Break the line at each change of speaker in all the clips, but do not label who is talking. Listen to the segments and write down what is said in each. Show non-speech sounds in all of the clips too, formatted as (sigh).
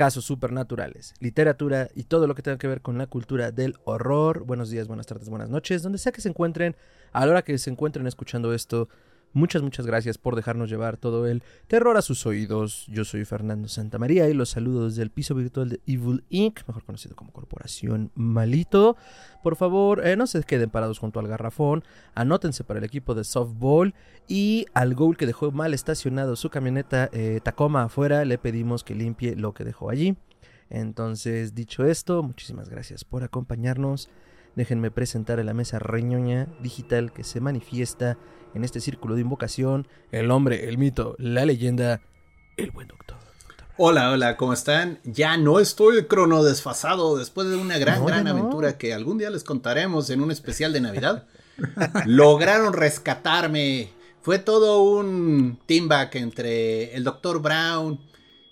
casos supernaturales, literatura y todo lo que tenga que ver con la cultura del horror. Buenos días, buenas tardes, buenas noches, donde sea que se encuentren, a la hora que se encuentren escuchando esto, Muchas, muchas gracias por dejarnos llevar todo el terror a sus oídos. Yo soy Fernando Santamaría y los saludo desde el piso virtual de Evil Inc., mejor conocido como Corporación Malito. Por favor, eh, no se queden parados junto al garrafón, anótense para el equipo de softball y al Goal que dejó mal estacionado su camioneta eh, Tacoma afuera, le pedimos que limpie lo que dejó allí. Entonces, dicho esto, muchísimas gracias por acompañarnos. Déjenme presentar a la mesa reñoña digital que se manifiesta en este círculo de invocación, el hombre, el mito, la leyenda, el buen doctor.
Hola, hola, ¿cómo están? Ya no estoy crono desfasado después de una gran, gran aventura que algún día les contaremos en un especial de Navidad. (laughs) Lograron rescatarme. Fue todo un team back entre el doctor Brown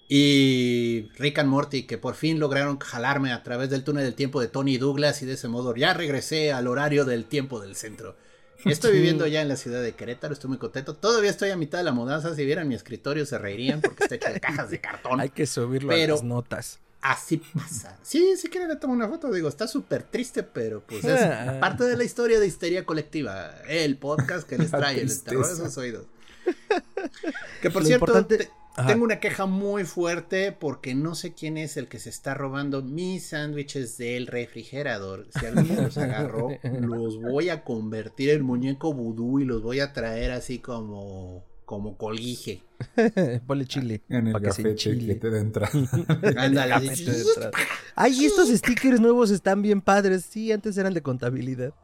y Rick and Morty que por fin lograron jalarme a través del túnel del tiempo de Tony Douglas y de ese modo ya regresé al horario del tiempo del centro. Estoy viviendo ya en la ciudad de Querétaro, estoy muy contento. Todavía estoy a mitad de la mudanza. Si vieran mi escritorio se reirían porque está hecho de cajas de cartón.
Hay que subirlo a las notas.
Así pasa. Sí, si quieren le tomo una foto. Digo, está súper triste, pero pues es parte de la historia de histeria colectiva. El podcast que les (laughs) trae el terror de sus oídos. Que por cierto, tengo una queja muy fuerte porque no sé quién es el que se está robando mis sándwiches del refrigerador. Si alguien los agarró, (laughs) los voy a convertir en muñeco vudú y los voy a traer así como como colguije. (laughs)
Ponle chile.
En el café que te da entrada. (laughs)
Ándale. Ay, estos stickers nuevos están bien padres. Sí, antes eran de contabilidad.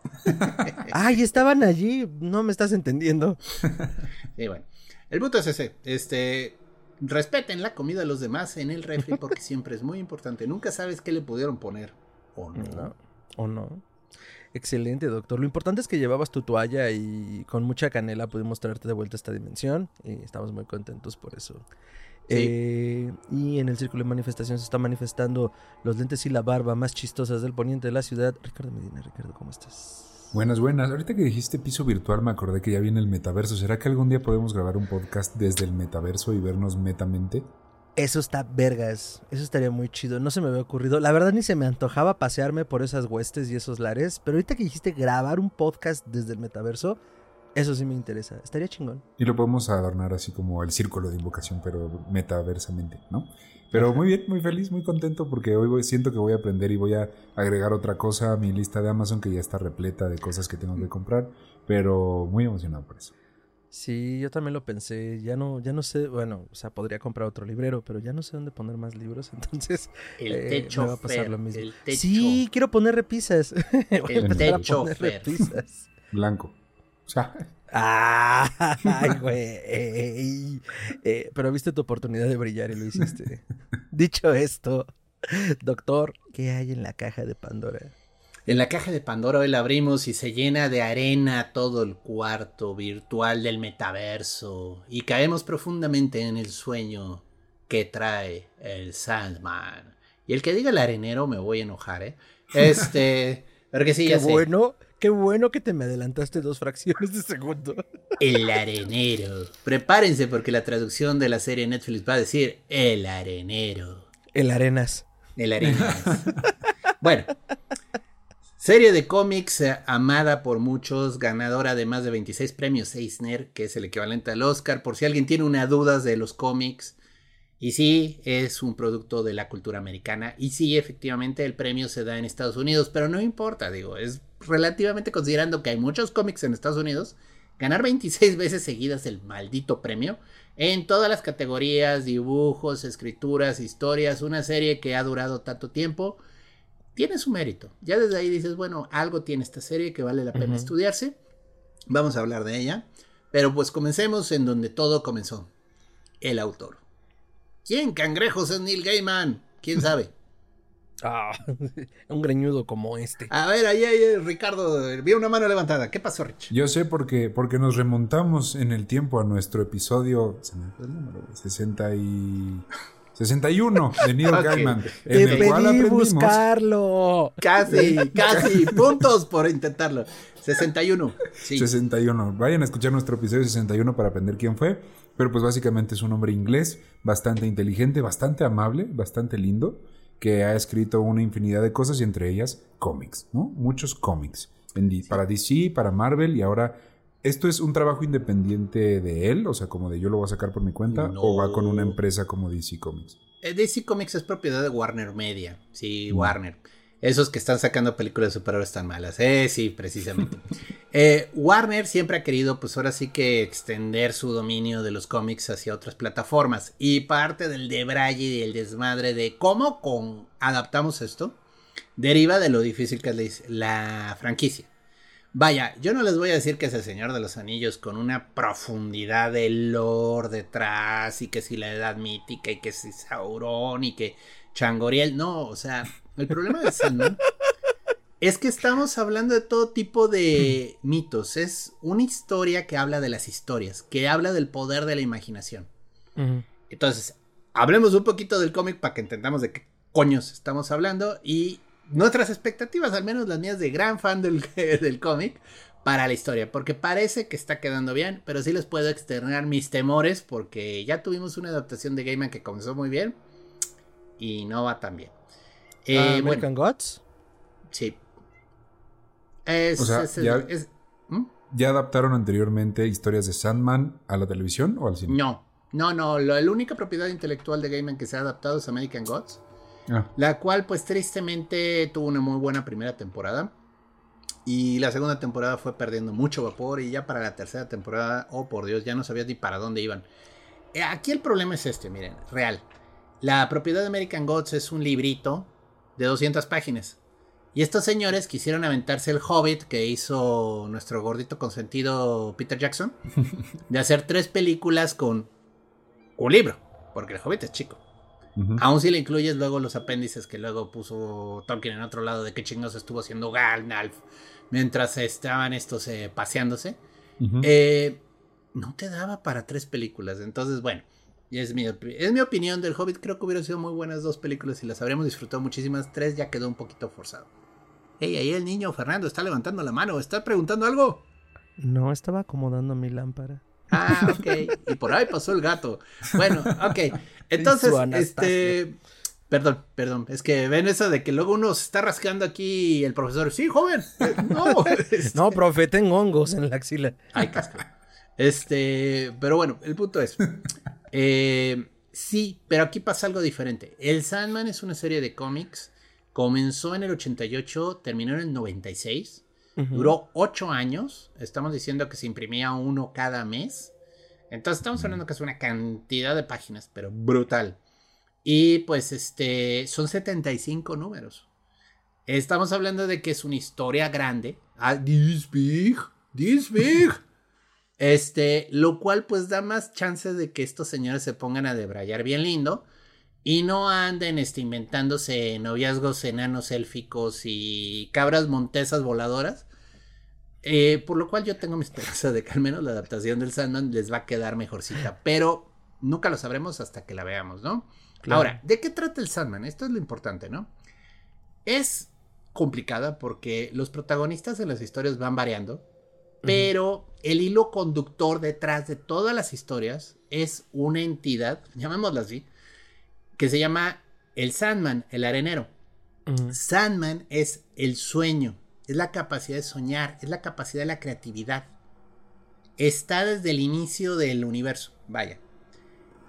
Ay, estaban allí. No me estás entendiendo.
Sí, bueno. El punto es ese. Este, respeten la comida de los demás en el refri (laughs) porque siempre es muy importante. Nunca sabes qué le pudieron poner o no.
o no. Excelente, doctor. Lo importante es que llevabas tu toalla y con mucha canela pudimos traerte de vuelta a esta dimensión y estamos muy contentos por eso. Eh, y en el círculo de manifestación se está manifestando los lentes y la barba más chistosas del poniente de la ciudad. Ricardo Medina, Ricardo, ¿cómo estás?
Buenas, buenas. Ahorita que dijiste piso virtual me acordé que ya viene el metaverso. ¿Será que algún día podemos grabar un podcast desde el metaverso y vernos metamente?
Eso está vergas. Eso estaría muy chido. No se me había ocurrido. La verdad ni se me antojaba pasearme por esas huestes y esos lares. Pero ahorita que dijiste grabar un podcast desde el metaverso, eso sí me interesa. Estaría chingón.
Y lo podemos adornar así como el círculo de invocación, pero metaversamente, ¿no? Pero muy bien, muy feliz, muy contento porque hoy siento que voy a aprender y voy a agregar otra cosa a mi lista de Amazon que ya está repleta de cosas que tengo que comprar, pero muy emocionado por eso.
Sí, yo también lo pensé, ya no, ya no sé, bueno, o sea, podría comprar otro librero, pero ya no sé dónde poner más libros, (laughs) entonces
el eh, techo me va a pasar lo mismo.
Sí, quiero poner repisas. (laughs)
el techo repisas.
Blanco. O sea,
Ay, güey. Eh, pero viste tu oportunidad de brillar y lo hiciste. (laughs) Dicho esto, doctor, ¿qué hay en la caja de Pandora?
En la caja de Pandora hoy la abrimos y se llena de arena todo el cuarto virtual del metaverso y caemos profundamente en el sueño que trae el Sandman. Y el que diga el arenero me voy a enojar, ¿eh? Este, (laughs) porque sí,
ya Qué bueno Qué bueno que te me adelantaste dos fracciones de segundo.
El arenero. Prepárense porque la traducción de la serie Netflix va a decir el arenero.
El arenas.
El arenas. bueno. Serie de cómics eh, amada por muchos, ganadora de más de 26 premios Eisner, que es el equivalente al Oscar, por si alguien tiene una duda de los cómics. Y sí, es un producto de la cultura americana. Y sí, efectivamente, el premio se da en Estados Unidos, pero no importa, digo, es relativamente considerando que hay muchos cómics en Estados Unidos, ganar 26 veces seguidas el maldito premio en todas las categorías, dibujos, escrituras, historias, una serie que ha durado tanto tiempo, tiene su mérito. Ya desde ahí dices, bueno, algo tiene esta serie que vale la pena estudiarse. Vamos a hablar de ella. Pero pues comencemos en donde todo comenzó. El autor. ¿Quién cangrejos es Neil Gaiman? ¿Quién sabe?
Ah, (laughs) un greñudo como este.
A ver, ahí, ahí, Ricardo, vi una mano levantada. ¿Qué pasó, Rich?
Yo sé porque, porque nos remontamos en el tiempo a nuestro episodio 60 y... 61 de Neil. (laughs) Gaiman.
Te
En el cual
pedí
aprendimos.
buscarlo.
Casi, casi. Puntos por intentarlo. 61. Sí.
61. Vayan a escuchar nuestro episodio 61 para aprender quién fue. Pero pues básicamente es un hombre inglés, bastante inteligente, bastante amable, bastante lindo, que ha escrito una infinidad de cosas y entre ellas cómics, ¿no? Muchos cómics. Para DC, para Marvel y ahora... ¿Esto es un trabajo independiente de él? O sea, como de yo lo voy a sacar por mi cuenta.
No.
¿O va con una empresa como DC Comics?
Eh, DC Comics es propiedad de Warner Media. Sí,
Mm.
Warner. Esos que están sacando películas de superhéroes tan malas. Eh, sí, precisamente. (laughs) Eh, Warner siempre ha querido, pues ahora sí que extender su dominio de los cómics hacia otras plataformas. Y parte del debraye y del desmadre de cómo con adaptamos esto, deriva de lo difícil que es la, la franquicia. Vaya, yo no les voy a decir que es el Señor de los Anillos con una profundidad de lore detrás y que si la edad mítica y que si Sauron y que Changoriel, no, o sea, el problema de Sandman es que estamos hablando de todo tipo de mitos, es una historia que habla de las historias, que habla del poder de la imaginación. Entonces, hablemos un poquito del cómic para que entendamos de qué coños estamos hablando y nuestras expectativas, al menos las mías de gran fan del, (laughs) del cómic, para la historia, porque parece que está quedando bien, pero sí les puedo externar mis temores porque ya tuvimos una adaptación de Gaiman que comenzó muy bien y no va tan bien. Eh,
Ah,
bueno,
American Gods.
sí. Es,
O sea,
es-
ya-
es- ¿Mm?
¿Ya adaptaron anteriormente historias de Sandman a la televisión o al cine?
No, no, no, lo- la única propiedad intelectual de Gaiman que se ha adaptado es American Gods.
Ah,
La cual, pues tristemente, tuvo una muy buena primera temporada. Y la segunda temporada fue perdiendo mucho vapor. Y ya para la tercera temporada, oh por Dios, ya no sabía ni para dónde iban. Eh, Aquí el problema es este, miren, real. La propiedad de American Gods es un librito de 200 páginas. Y estos señores quisieron aventarse el Hobbit que hizo nuestro gordito consentido Peter Jackson. (laughs) De hacer tres películas con un libro. Porque el Hobbit es chico.
ujú.
Aún si le incluyes luego los apéndices que luego puso Tolkien en otro lado de qué chingados estuvo haciendo Gandalf mientras estaban estos eh, paseándose, eh, no te daba para tres películas. Entonces, bueno, es mi, es mi opinión del Hobbit. Creo que hubieran sido muy buenas dos películas y las habríamos disfrutado muchísimas. Tres ya quedó un poquito forzado. Hey, ahí el niño Fernando está levantando la mano. ¿Está preguntando algo?
No, estaba acomodando mi lámpara.
Ah, ok. (laughs) Y por ahí pasó el gato. Bueno, ok. Entonces, este. Perdón, perdón. Es que ven eso de que luego uno se está rascando aquí y el profesor. Sí, joven. eh, no. (laughs) este,
No, profe, tengo hongos en la axila.
Ay, casca. Este. Pero bueno, el punto es. Eh, sí, pero aquí pasa algo diferente. El Sandman es una serie de cómics. Comenzó en el 88, terminó en el 96.
Ujú.
Duró ocho años. Estamos diciendo que se imprimía uno cada mes. Entonces estamos hablando que es una cantidad de páginas, pero brutal. Y pues este son 75 números. Estamos hablando de que es una historia grande. Ah, this big, this big. Este, lo cual pues da más chances de que estos señores se pongan a debrayar bien lindo y no anden este, inventándose noviazgos enanos élficos y cabras montesas voladoras. Eh, por lo cual yo tengo mi esperanza de que al menos la adaptación del Sandman les va a quedar mejorcita, pero nunca lo sabremos hasta que la veamos, ¿no?
Claro.
Ahora, ¿de qué trata el Sandman? Esto es lo importante, ¿no? Es complicada porque los protagonistas de las historias van variando, pero el hilo conductor detrás de todas las historias es una entidad, llamémosla así, que se llama el Sandman, el arenero. Sandman es el sueño, es la capacidad de soñar, es la capacidad de la creatividad. Está desde el inicio del universo, vaya.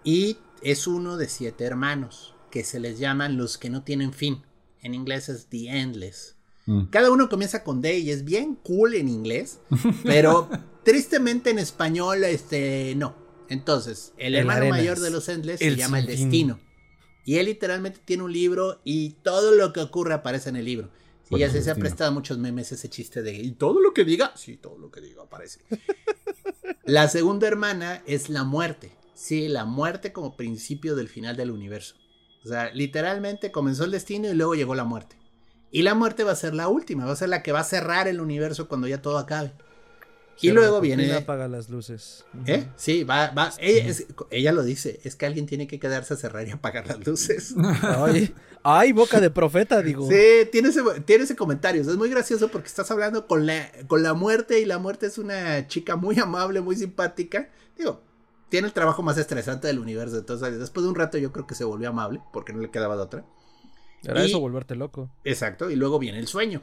Y es uno de siete hermanos, que se les llaman los que no tienen fin. En inglés es The Endless.
Mm.
Cada uno comienza con D y es bien cool en inglés, pero (laughs) tristemente en español, este, no. Entonces, el
El
hermano
Arenas,
mayor de los Endless se llama el destino. Y él literalmente tiene un libro y todo lo que ocurre aparece en el libro. Y ya se, se ha prestado a muchos memes ese chiste de y todo lo que diga, sí, todo lo que diga aparece. (laughs) la segunda hermana es la muerte. Sí, la muerte como principio del final del universo. O sea, literalmente comenzó el destino y luego llegó la muerte. Y la muerte va a ser la última, va a ser la que va a cerrar el universo cuando ya todo acabe. Y luego viene.
apaga las luces.
¿Eh? Sí, va, va. Ella, lo dice, es que alguien tiene que quedarse a cerrar y apagar las luces. (laughs)
Ay, ay boca de profeta, digo.
Sí, tiene ese, tiene ese comentario. Es muy gracioso porque estás hablando con la, con la muerte y la muerte es una chica muy amable, muy simpática. Digo, tiene el trabajo más estresante del universo. Entonces, después de un rato yo creo que se volvió amable porque no le quedaba de otra.
Era eso, volverte loco.
Exacto, y luego viene el sueño.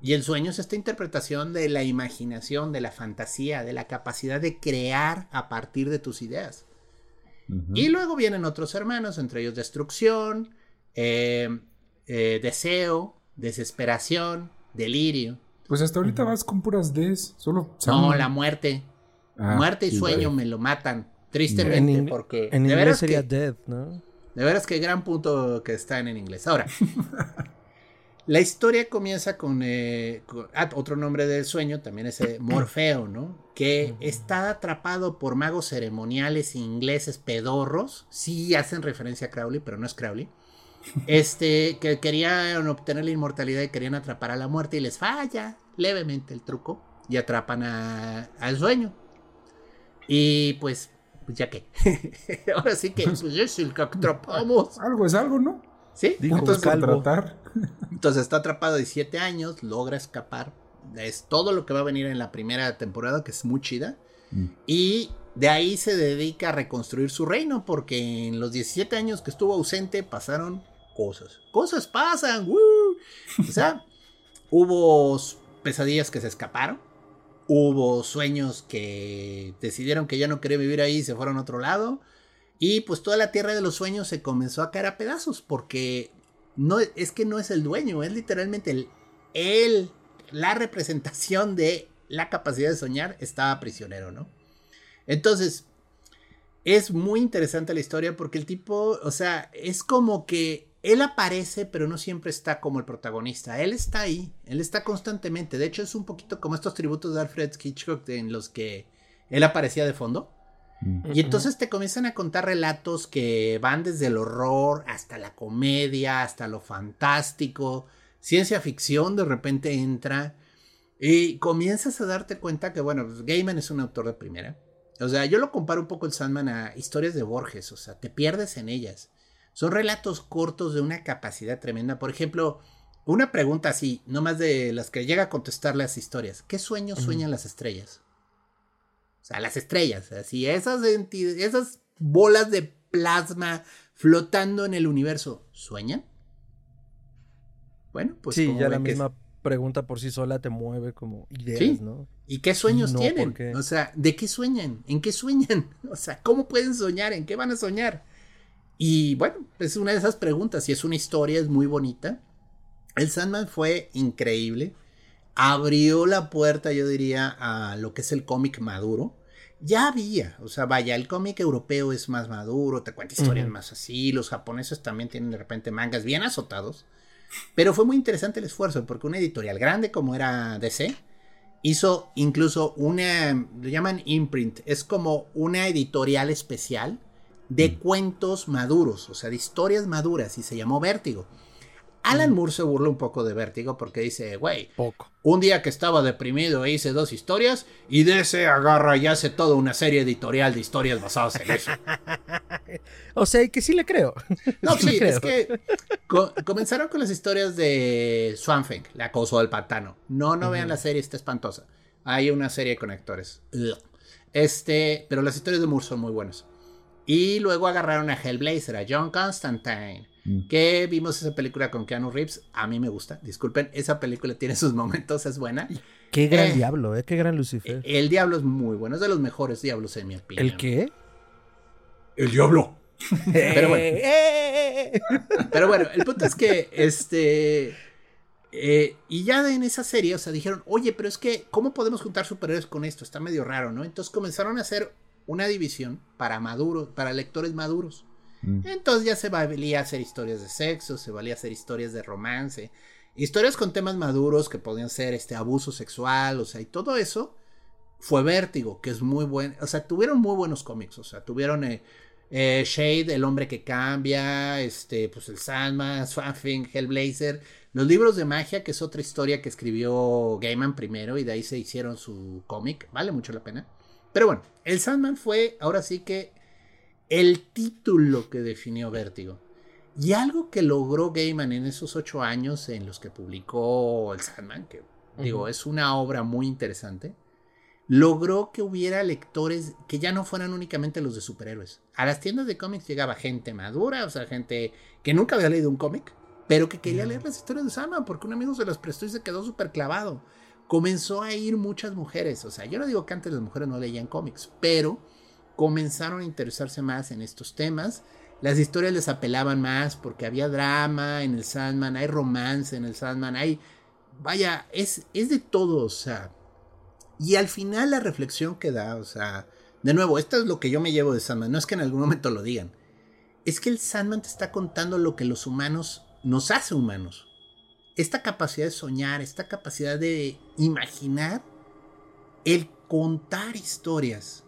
Y el sueño es esta interpretación de la imaginación, de la fantasía, de la capacidad de crear a partir de tus ideas. Y luego vienen otros hermanos, entre ellos destrucción, eh, eh, deseo, desesperación, delirio.
Pues hasta ahorita vas con puras Ds, solo...
No, la muerte. Ah, muerte y sueño me lo matan, tristemente, porque...
En inglés sería dead, ¿no?
De veras que gran punto que están en inglés. Ahora, La historia comienza con, eh, ah, otro nombre del sueño, también es Morfeo, ¿no? Que está atrapado por magos ceremoniales ingleses pedorros. Sí hacen referencia a Crowley, pero no es Crowley. Este, que querían obtener la inmortalidad y querían atrapar a la muerte y les falla levemente el truco y atrapan al sueño. Y pues, pues ya que. (laughs) Ahora sí que pues es el que atrapamos.
Algo es algo, ¿no?
Sí,
entonces,
entonces está atrapado de 7 años, logra escapar. Es todo lo que va a venir en la primera temporada, que es muy chida. Mm. Y de ahí se dedica a reconstruir su reino, porque en los 17 años que estuvo ausente pasaron cosas. Cosas pasan, O sea, (laughs) hubo pesadillas que se escaparon. Hubo sueños que decidieron que ya no querían vivir ahí y se fueron a otro lado. Y pues toda la tierra de los sueños se comenzó a caer a pedazos porque no es que no es el dueño, es literalmente el él, la representación de la capacidad de soñar estaba prisionero, ¿no? Entonces, es muy interesante la historia porque el tipo, o sea, es como que él aparece, pero no siempre está como el protagonista. Él está ahí, él está constantemente. De hecho, es un poquito como estos tributos de Alfred Hitchcock en los que él aparecía de fondo. Y entonces te comienzan a contar relatos que van desde el horror hasta la comedia, hasta lo fantástico. Ciencia ficción de repente entra. Y comienzas a darte cuenta que, bueno, pues, Gaiman es un autor de primera. O sea, yo lo comparo un poco el Sandman a historias de Borges. O sea, te pierdes en ellas. Son relatos cortos de una capacidad tremenda. Por ejemplo, una pregunta así, no más de las que llega a contestar las historias. ¿Qué sueños sueñan las estrellas? O sea, las estrellas, así, esas, esas bolas de plasma flotando en el universo, ¿sueñan?
Bueno, pues. Sí, ya la misma pregunta por sí sola te mueve como ideas, ¿no?
¿Y qué sueños tienen? O sea, ¿de qué sueñan? ¿En qué sueñan? (laughs) O sea, ¿cómo pueden soñar? ¿En qué van a soñar? Y bueno, es una de esas preguntas. Y es una historia, es muy bonita. El Sandman fue increíble abrió la puerta, yo diría, a lo que es el cómic maduro. Ya había, o sea, vaya, el cómic europeo es más maduro, te cuenta historias más así, los japoneses también tienen de repente mangas bien azotados, pero fue muy interesante el esfuerzo porque una editorial grande como era DC hizo incluso una, lo llaman imprint, es como una editorial especial de cuentos maduros, o sea, de historias maduras y se llamó Vértigo. Alan Moore se burla un poco de Vértigo porque dice, güey, un día que estaba deprimido e hice dos historias y de ese agarra y hace toda una serie editorial de historias basadas en eso. (laughs)
o sea, que sí le creo.
No, (laughs) sí, es que comenzaron con las historias de Swanfeng, la acoso del pantano. No, no vean la serie, está espantosa. Hay una serie de conectores. Este, pero las historias de Moore son muy buenas. Y luego agarraron a Hellblazer, a John Constantine Mm. Que vimos esa película con Keanu Reeves. A mí me gusta. Disculpen, esa película tiene sus (laughs) momentos, es buena.
Qué gran eh, diablo, ¿eh? Qué gran Lucifer.
El diablo es muy bueno, es de los mejores diablos en mi opinión.
¿El qué?
El diablo. (laughs) Pero bueno. Eh. Pero bueno, el punto es que este. Eh, y ya en esa serie, o sea, dijeron, oye, pero es que, ¿cómo podemos juntar superhéroes con esto? Está medio raro, ¿no? Entonces comenzaron a hacer una división para maduros, para lectores maduros. Mm. Entonces ya se valía hacer historias de sexo, se valía hacer historias de romance, historias con temas maduros que podían ser este abuso sexual, o sea, y todo eso fue Vértigo, que es muy bueno, o sea, tuvieron muy buenos cómics, o sea, tuvieron eh, eh, Shade, El hombre que cambia, este, pues el Sandman, Swamp Hellblazer, los libros de magia, que es otra historia que escribió Gaiman primero y de ahí se hicieron su cómic, vale mucho la pena. Pero bueno, el Sandman fue ahora sí que el título que definió Vértigo. Y algo que logró Gaiman en esos ocho años en los que publicó el Sandman, que digo, es una obra muy interesante, logró que hubiera lectores que ya no fueran únicamente los de superhéroes. A las tiendas de cómics llegaba gente madura, o sea, gente que nunca había leído un cómic, pero que quería leer las historias de Sandman porque un amigo se las prestó y se quedó súper clavado. Comenzó a ir muchas mujeres, o sea, yo no digo que antes las mujeres no leían cómics, pero comenzaron a interesarse más en estos temas las historias les apelaban más porque había drama en el Sandman, hay romance en el Sandman, hay... Vaya, es, es de todo, o sea... Y al final la reflexión que da, o sea... De nuevo, esto es lo que yo me llevo de Sandman, no es que en algún momento lo digan. Es que el Sandman te está contando lo que los humanos nos hace humanos. Esta capacidad de soñar, esta capacidad de imaginar, el contar historias.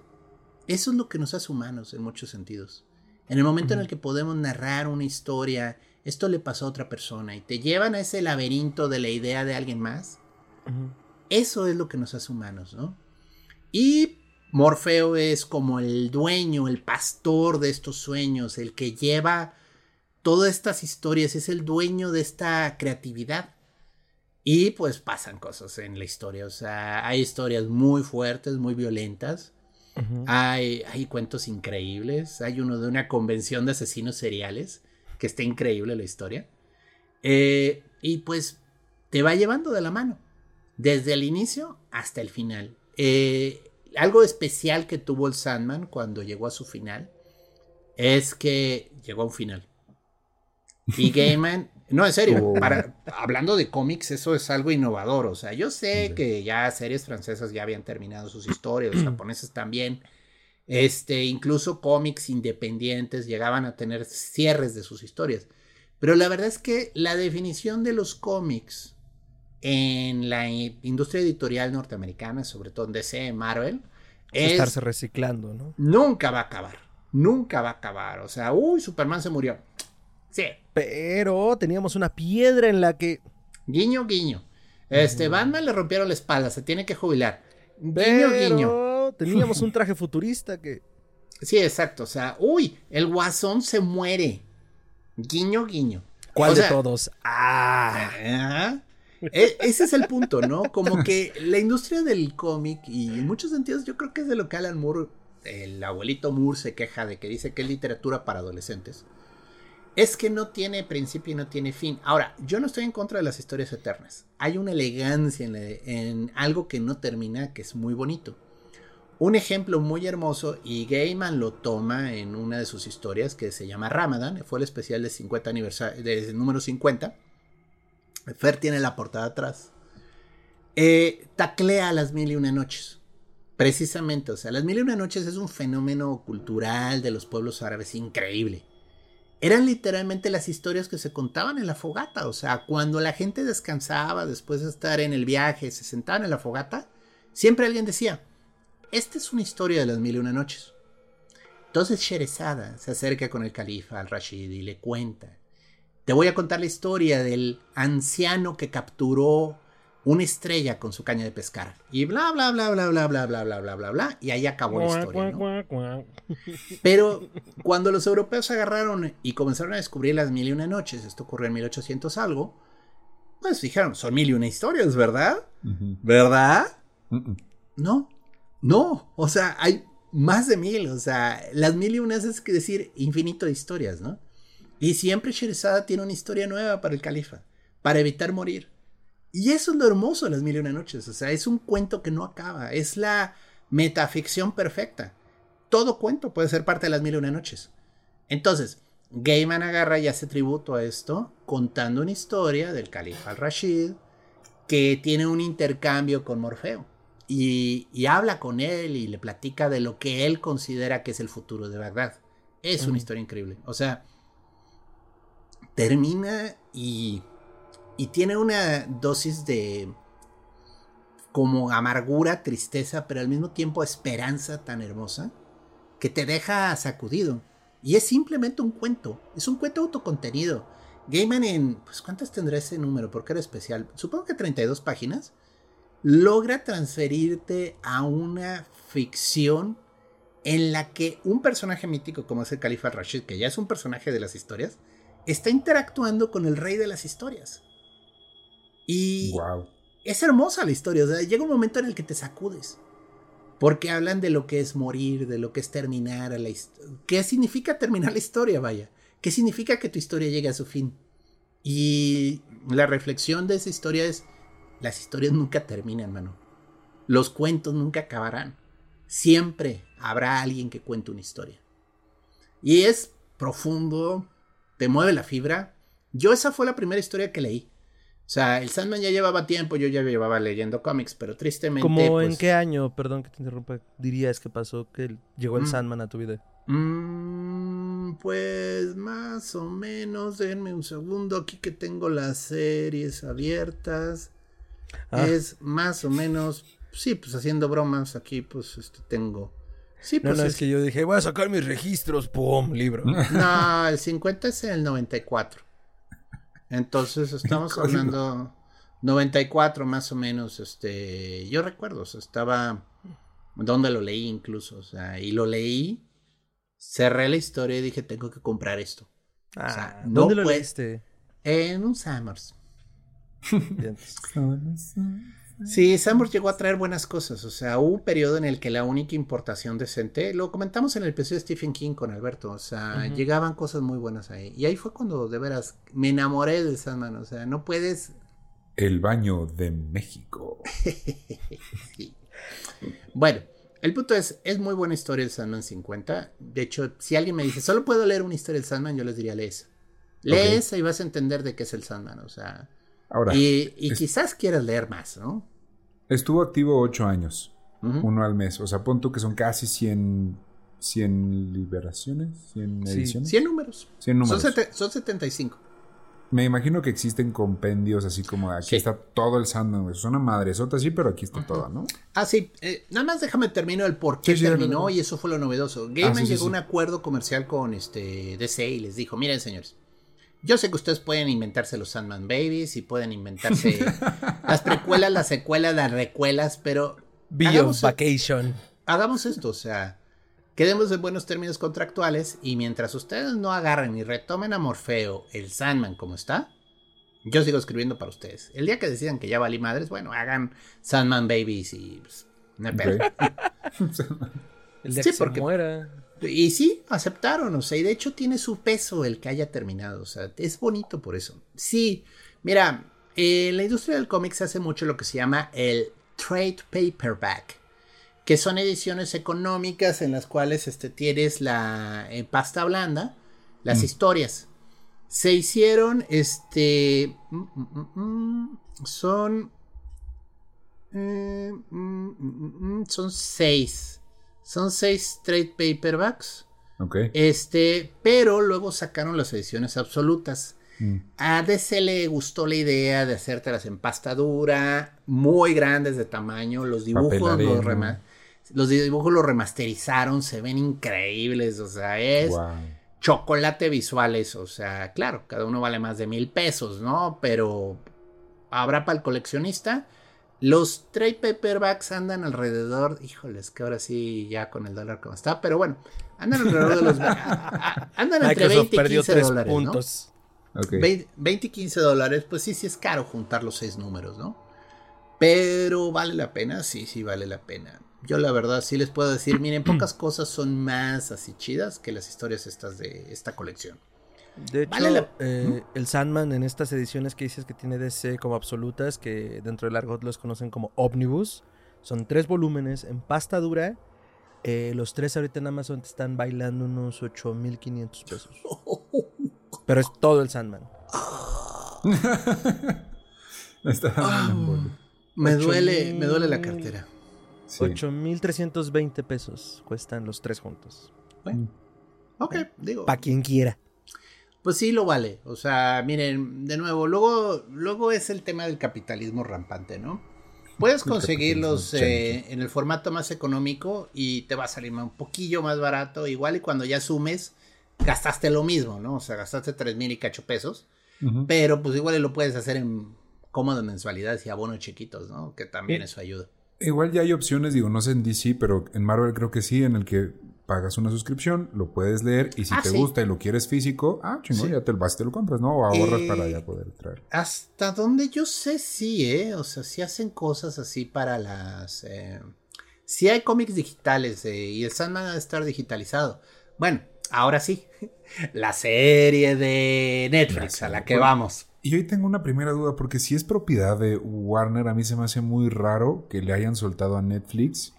Eso es lo que nos hace humanos en muchos sentidos. En el momento en el que podemos narrar una historia, esto le pasó a otra persona y te llevan a ese laberinto de la idea de alguien más, eso es lo que nos hace humanos, ¿no? Y Morfeo es como el dueño, el pastor de estos sueños, el que lleva todas estas historias, es el dueño de esta creatividad. Y pues pasan cosas en la historia, o sea, hay historias muy fuertes, muy violentas, hay, hay cuentos increíbles. Hay uno de una convención de asesinos seriales, que está increíble la historia. Eh, y pues te va llevando de la mano, desde el inicio hasta el final. Eh, algo especial que tuvo el Sandman cuando llegó a su final es que llegó a un final. Y Gaiman, no, en serio, oh. para, hablando de cómics, eso es algo innovador. O sea, yo sé que ya series francesas ya habían terminado sus historias, los japoneses también. Este, incluso cómics independientes llegaban a tener cierres de sus historias. Pero la verdad es que la definición de los cómics en la industria editorial norteamericana, sobre todo en DC, Marvel,
es estarse reciclando, ¿no?
Nunca va a acabar. Nunca va a acabar. O sea, uy, Superman se murió. Sí.
Pero teníamos una piedra en la que.
Guiño, guiño. Este, Batman le rompieron la espalda, se tiene que jubilar. Guiño, guiño.
Teníamos (laughs) un traje futurista que.
Sí, exacto. O sea, uy, el guasón se muere. Guiño, guiño.
¿Cuál de todos? Ah.
E, ese es el punto, ¿no? Como que la industria del cómic, y en muchos sentidos, yo creo que es de lo que Alan Moore, el abuelito Moore, se queja de que dice que es literatura para adolescentes es que no tiene principio y no tiene fin. Ahora, yo no estoy en contra de las historias eternas. Hay una elegancia en, algo que no termina, que es muy bonito. Un ejemplo muy hermoso, y Gaiman lo toma en una de sus historias que se llama Ramadan, fue el especial de 50 aniversario, de número 50. Fer tiene la portada atrás. Eh, taclea las mil y una noches. Precisamente, o sea, las mil y una noches es un fenómeno cultural de los pueblos árabes increíble eran literalmente las historias que se contaban en la fogata. O sea, cuando la gente descansaba después de estar en el viaje, se sentaban en la fogata, siempre alguien decía, esta es una historia de las mil y una noches. Entonces Sherezada se acerca con el califa al-Rashid y le cuenta, te voy a contar la historia del anciano que capturó una estrella con su caña de pescar. Y bla, bla, bla, bla, bla, bla, bla, bla, bla, bla, bla. Y ahí acabó la historia. Pero cuando los europeos agarraron y comenzaron a descubrir las mil y una noches, esto ocurrió en 1800 algo, pues dijeron, son mil y una historias, ¿verdad? ¿Verdad? No, no. O sea, hay más de mil. O sea, las mil y unas es que decir infinito de historias, ¿no? Y siempre Sherizada tiene una historia nueva para el califa, para evitar morir. Y eso es lo hermoso de las mil y una noches. O sea, es un cuento que no acaba. Es la metaficción perfecta. Todo cuento puede ser parte de las mil y una noches. Entonces, Gaiman agarra y hace tributo a esto, contando una historia del califa al-Rashid que tiene un intercambio con Morfeo. Y, y, habla con él y le platica de lo que él considera que es el futuro de Bagdad. Es una historia increíble. O sea, termina y y tiene una dosis de como amargura, tristeza, pero al mismo tiempo esperanza tan hermosa que te deja sacudido. Y es simplemente un cuento. Es un cuento autocontenido. Gaiman en, pues ¿cuántas tendrá ese número? Porque era especial. Supongo que 32 páginas. Logra transferirte a una ficción en la que un personaje mítico como es el Califa Rashid, que ya es un personaje de las historias, está interactuando con el rey de las historias. Y
Wow.
es hermosa la historia. O sea, llega un momento en el que te sacudes. Porque hablan de lo que es morir, de lo que es terminar a la historia. ¿Qué significa terminar la historia, vaya? ¿Qué significa que tu historia llegue a su fin? Y la reflexión de esa historia es, las historias nunca terminan, mano. Los cuentos nunca acabarán. Siempre habrá alguien que cuente una historia. Y es profundo, te mueve la fibra. Yo esa fue la primera historia que leí. O sea, el Sandman ya llevaba tiempo, yo ya llevaba leyendo cómics, pero tristemente...
¿Cómo en
pues,
qué año, perdón que te interrumpa, dirías que pasó que llegó el
Mm.
Sandman a tu vida?
Mm, pues más o menos, denme un segundo, aquí que tengo las series abiertas.
Ah.
Es más o menos, sí, pues haciendo bromas, aquí pues este, tengo... Sí,
No,
pues
no,
es-
es que yo dije, voy a sacar mis registros, ¡pum! Libro. (laughs)
No, el 50 es el 94. Entonces (laughs) estamos hablando 94 más o menos, este, yo recuerdo, o sea, estaba donde lo leí incluso, o sea, y lo leí, cerré la historia y dije, tengo que comprar esto.
Ah,
sea,
¿Dónde
no
lo
puede-
leíste?
En un Summers. (laughs) Sí, Summers llegó a traer buenas cosas, o sea, hubo un periodo en el que la única importación decente, lo comentamos en el episodio de Stephen King con Alberto, o sea, llegaban cosas muy buenas ahí. Y ahí fue cuando de veras me enamoré de Sandman, o sea, no puedes
El baño de México. (laughs)
Sí. Bueno, el punto es, es muy buena historia el Sandman 50. De hecho, si alguien me dice, solo puedo leer una historia del Sandman, yo les diría, lee esa. Lee
Ok.
esa y vas a entender de qué es el Sandman, o sea.
Ahora,
y y
es-
quizás quieras leer más, ¿no?
estuvo activo ocho años, uno al mes. O sea, pon tú que son casi 100, 100 liberaciones, 100
Sí,
ediciones.
100 números.
100 números.
Son, son 75.
Me imagino que existen compendios así como aquí
Sí.
está todo el Sandman. Es una madresota sí, pero aquí está todo, ¿no?
Ah, sí, eh, nada más déjame terminar el por qué
Sí,
terminó y eso fue lo novedoso. Gaiman
sí, sí,
llegó a un acuerdo comercial con este DC y les dijo, miren señores, yo sé que ustedes pueden inventarse los Sandman Babies y pueden inventarse (laughs) las precuelas, las secuelas, las recuelas, pero
Beyond
hagamos,
Vacation.
hagamos esto, o sea, quedemos en buenos términos contractuales y mientras ustedes no agarren y retomen a Morfeo, el Sandman como está, yo sigo escribiendo para ustedes. El día que decidan que ya valí madres, bueno, hagan Sandman Babies y pues, no hay pedo. (laughs) (laughs)
El día
Sí,
que
porque-
se muera.
Y sí, aceptaron, o sea, y de hecho tiene su peso el que haya terminado, o sea, es bonito por eso. Sí, mira, en la industria del cómic se hace mucho lo que se llama el trade paperback, que son ediciones económicas en las cuales este, tienes la en pasta blanda, las
Mm.
historias. Se hicieron, este, mm, mm, son, eh, son seis. Son seis trade paperbacks.
Ok.
Este, pero luego sacaron las ediciones absolutas.
Mm.
A DC le gustó la idea de hacértelas en pasta dura, muy grandes de tamaño. Los dibujos los,
arena.
rema- los dibujos los remasterizaron, se ven increíbles. O sea, es
Wow.
chocolate visuales. O sea, claro, cada uno vale más de mil pesos, ¿no? Pero habrá para el coleccionista. Los trade paperbacks andan alrededor, híjoles, que ahora sí ya con el dólar como está, pero bueno, andan alrededor de los... a- a- andan entre
Microsoft
20 y
perdió
15
tres
dólares, ¿no?
puntos.
Ok.
20, 20 y 15 dólares, pues sí, sí es caro juntar los seis números, ¿no? Pero vale la pena, sí, sí vale la pena. Yo la verdad sí les puedo decir, miren, pocas cosas son más así chidas que las historias estas de esta colección.
De hecho,
Vale la-
eh, el Sandman en estas ediciones que dices que tiene DC como absolutas, que dentro del argot los conocen como Omnibus, son tres volúmenes en pasta dura. Eh, los tres ahorita en Amazon te están bailando unos 8.500 pesos. (laughs) Pero es todo el Sandman. (laughs)
Está
Ah, me duele, me duele la cartera.
Sí.
8.320 pesos cuestan los tres juntos.
Ok, digo.
Para quien quiera.
Pues sí lo vale. O sea, miren, de nuevo, luego, luego es el tema del capitalismo rampante, ¿no? Puedes conseguirlos eh, en el formato más económico y te va a salir un poquillo más barato. Igual y cuando ya sumes, gastaste lo mismo, ¿no? O sea, gastaste tres mil y cacho pesos, pero pues igual lo puedes hacer en cómodas mensualidades y abonos chiquitos, ¿no? Que también eso ayuda.
Igual ya hay opciones, digo, no sé en DC, pero en Marvel creo que sí, en el que pagas una suscripción, lo puedes leer y si
Ah,
te
sí.
gusta y lo quieres físico, ah, chingón,
Sí.
ya te lo vas y te lo compras, ¿no? O ahorras
Eh,
para ya poder traer.
Hasta donde yo sé, sí, ¿eh? O sea, sí hacen cosas así para las... Eh... Sí hay cómics digitales eh, y el Sandman ha de estar digitalizado. Bueno, ahora sí. (laughs) La serie de Netflix a la que vamos.
Y hoy tengo una primera duda, porque si es propiedad de Warner, a mí se me hace muy raro que le hayan soltado a Netflix.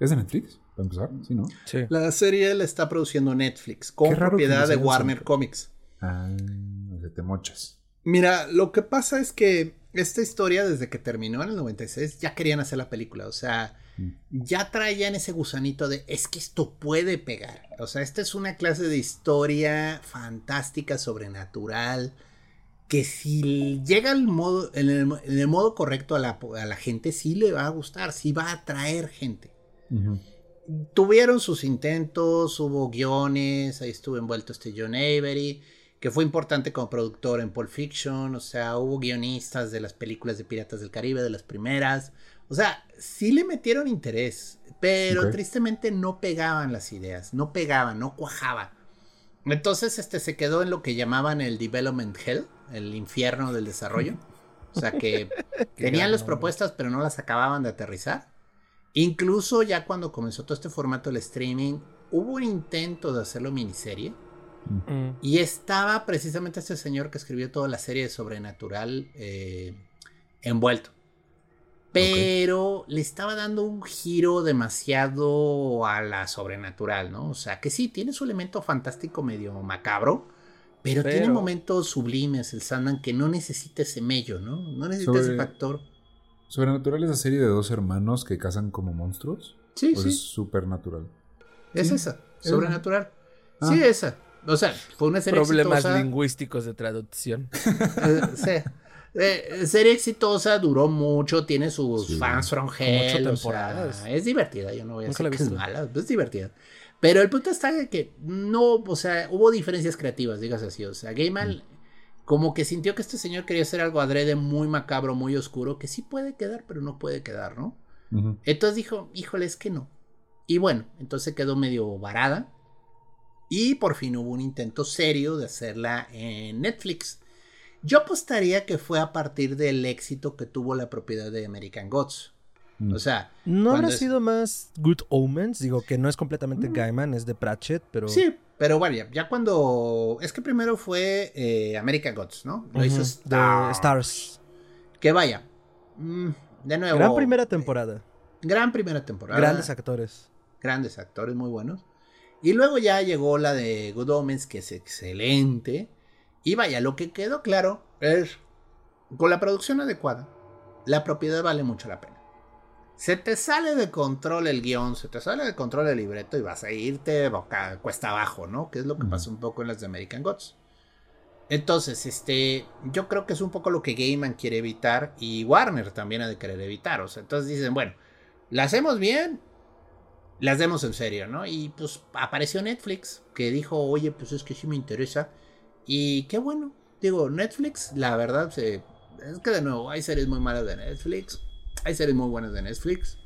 ¿Es de Netflix? Para empezar, sí, ¿no?
Sí.
La serie la está produciendo Netflix con propiedad de Warner. Comics.
Ah, sea, te mochas.
Mira, lo que pasa es que esta historia, desde que terminó en el 96, ya querían hacer la película. O sea, ya traían ese gusanito de es que esto puede pegar. O sea, esta es una clase de historia fantástica, sobrenatural. Que si llega al modo, en, el, en el modo correcto a la, a la gente, sí le va a gustar, sí va a atraer gente
Ujú.
Tuvieron sus intentos, hubo guiones, ahí estuvo envuelto este John Avery, que fue importante como productor en Pulp Fiction, o sea, hubo guionistas de las películas de Piratas del Caribe, de las primeras, o sea, sí le metieron interés, pero tristemente no pegaban las ideas, no pegaban, no cuajaba. Entonces, este se quedó en lo que llamaban el Development Hell, el infierno del desarrollo. O sea que (laughs) tenían las propuestas, pero no las acababan de aterrizar. Incluso ya cuando comenzó todo este formato del streaming, hubo un intento de hacerlo miniserie.
Mm.
Y estaba precisamente este señor que escribió toda la serie de Sobrenatural eh, envuelto. Pero le estaba dando un giro demasiado a la sobrenatural, ¿no? O sea, que sí, tiene su elemento fantástico medio macabro, pero, tiene momentos sublimes el Sandman que no necesita ese mello, ¿no? No necesita ese factor.
¿Sobrenatural es la serie de dos hermanos que cazan como monstruos?
Sí,
¿O
sí.
es supernatural?
Es
Sí,
esa,
es
sobrenatural.
Ah.
Sí, esa. O sea, fue una serie
Problemas
exitosa.
lingüísticos de traducción. (laughs)
eh, sí. Eh, serie exitosa, duró mucho, tiene sus
Sí.
fans from
ocho
hell. o
temporadas.
sea, es divertida, yo no voy a
Nunca
decir que es mala, es divertida. Pero el punto está que no, o sea, hubo diferencias creativas, digas así. O sea, Gaiman como que sintió que este señor quería hacer algo adrede muy macabro, muy oscuro, que sí puede quedar, pero no puede quedar, ¿no? Entonces dijo, híjole, es que no. Y bueno, entonces quedó medio varada. Y por fin hubo un intento serio de hacerla en Netflix. Yo apostaría que fue a partir del éxito que tuvo la propiedad de American Gods.
Mm.
O sea,
¿No habrá
es-
sido más Good Omens? Digo que no es completamente Gaiman, es de Pratchett, pero.
sí, pero bueno, ya, cuando... Es que primero fue eh, American Gods, ¿no? Lo hizo Star.
Stars.
Que vaya. mm, de nuevo.
Gran primera temporada.
Gran primera temporada.
Grandes actores.
grandes actores muy buenos. Y luego ya llegó la de Good Omens, que es excelente. Y vaya, lo que quedó claro es, con la producción adecuada, la propiedad vale mucho la pena. Se te sale de control el guion, se te sale de control el libreto y vas a irte boca, cuesta abajo, ¿no? Que es lo que pasa un poco en las de American Gods. Entonces, este, yo creo que es un poco lo que Gaiman quiere evitar y Warner también ha de querer evitar. O sea, entonces dicen, bueno, la hacemos bien, las demos en serio, ¿no? Y pues apareció Netflix, que dijo, oye, pues es que sí me interesa. Y qué bueno. Digo, Netflix, la verdad, se, es que de nuevo, hay series muy malas de Netflix, hay series muy buenas de Netflix.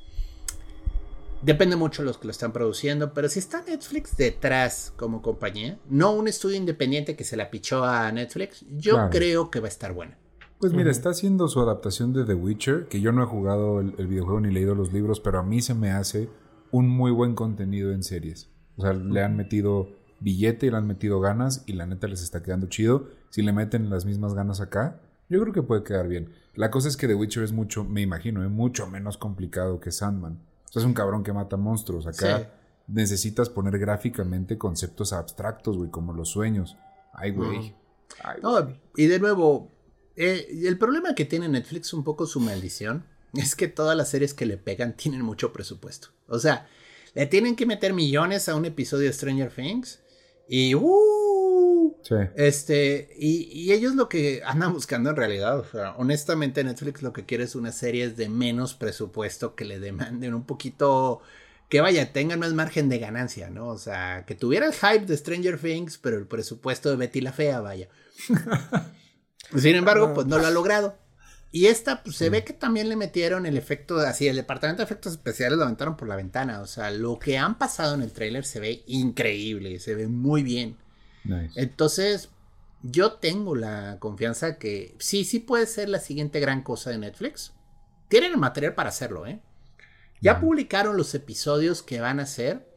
Depende mucho de los que lo están produciendo, pero si está Netflix detrás como compañía, no un estudio independiente que se la pichó a Netflix, yo
Claro.
creo que va a estar buena.
Pues mira, está haciendo su adaptación de The Witcher, que yo no he jugado el, el videojuego ni leído los libros, pero a mí se me hace un muy buen contenido en series. O sea, le han metido billete y le han metido ganas y la neta les está quedando chido. Si le meten las mismas ganas acá, yo creo que puede quedar bien. La cosa es que The Witcher es mucho, me imagino, es mucho menos complicado que Sandman. O sea, es un cabrón que mata monstruos. Acá
Sí.
necesitas poner gráficamente conceptos abstractos, güey, como los sueños. Ay, güey.
No, y de nuevo, eh, el problema que tiene Netflix, un poco su maldición, (laughs) es que todas las series que le pegan tienen mucho presupuesto. O sea, le tienen que meter millones a un episodio de Stranger Things y ¡uh!
Sí.
Este, y, y ellos lo que andan buscando en realidad, o sea, honestamente Netflix lo que quiere es unas series de menos presupuesto que le demanden un poquito que vaya, tengan más margen de ganancia, ¿no? O sea, que tuviera el hype de Stranger Things, pero el presupuesto de Betty la Fea, vaya. (laughs) Sin embargo, pues no lo ha logrado. Y esta, pues se ve que también le metieron el efecto, así, el departamento de efectos especiales lo aventaron por la ventana. O sea, lo que han pasado en el tráiler se ve increíble, se ve muy bien. Entonces, yo tengo la confianza que sí, sí puede ser la siguiente gran cosa de Netflix. Tienen el material para hacerlo, ¿eh? Ya publicaron los episodios que van a hacer.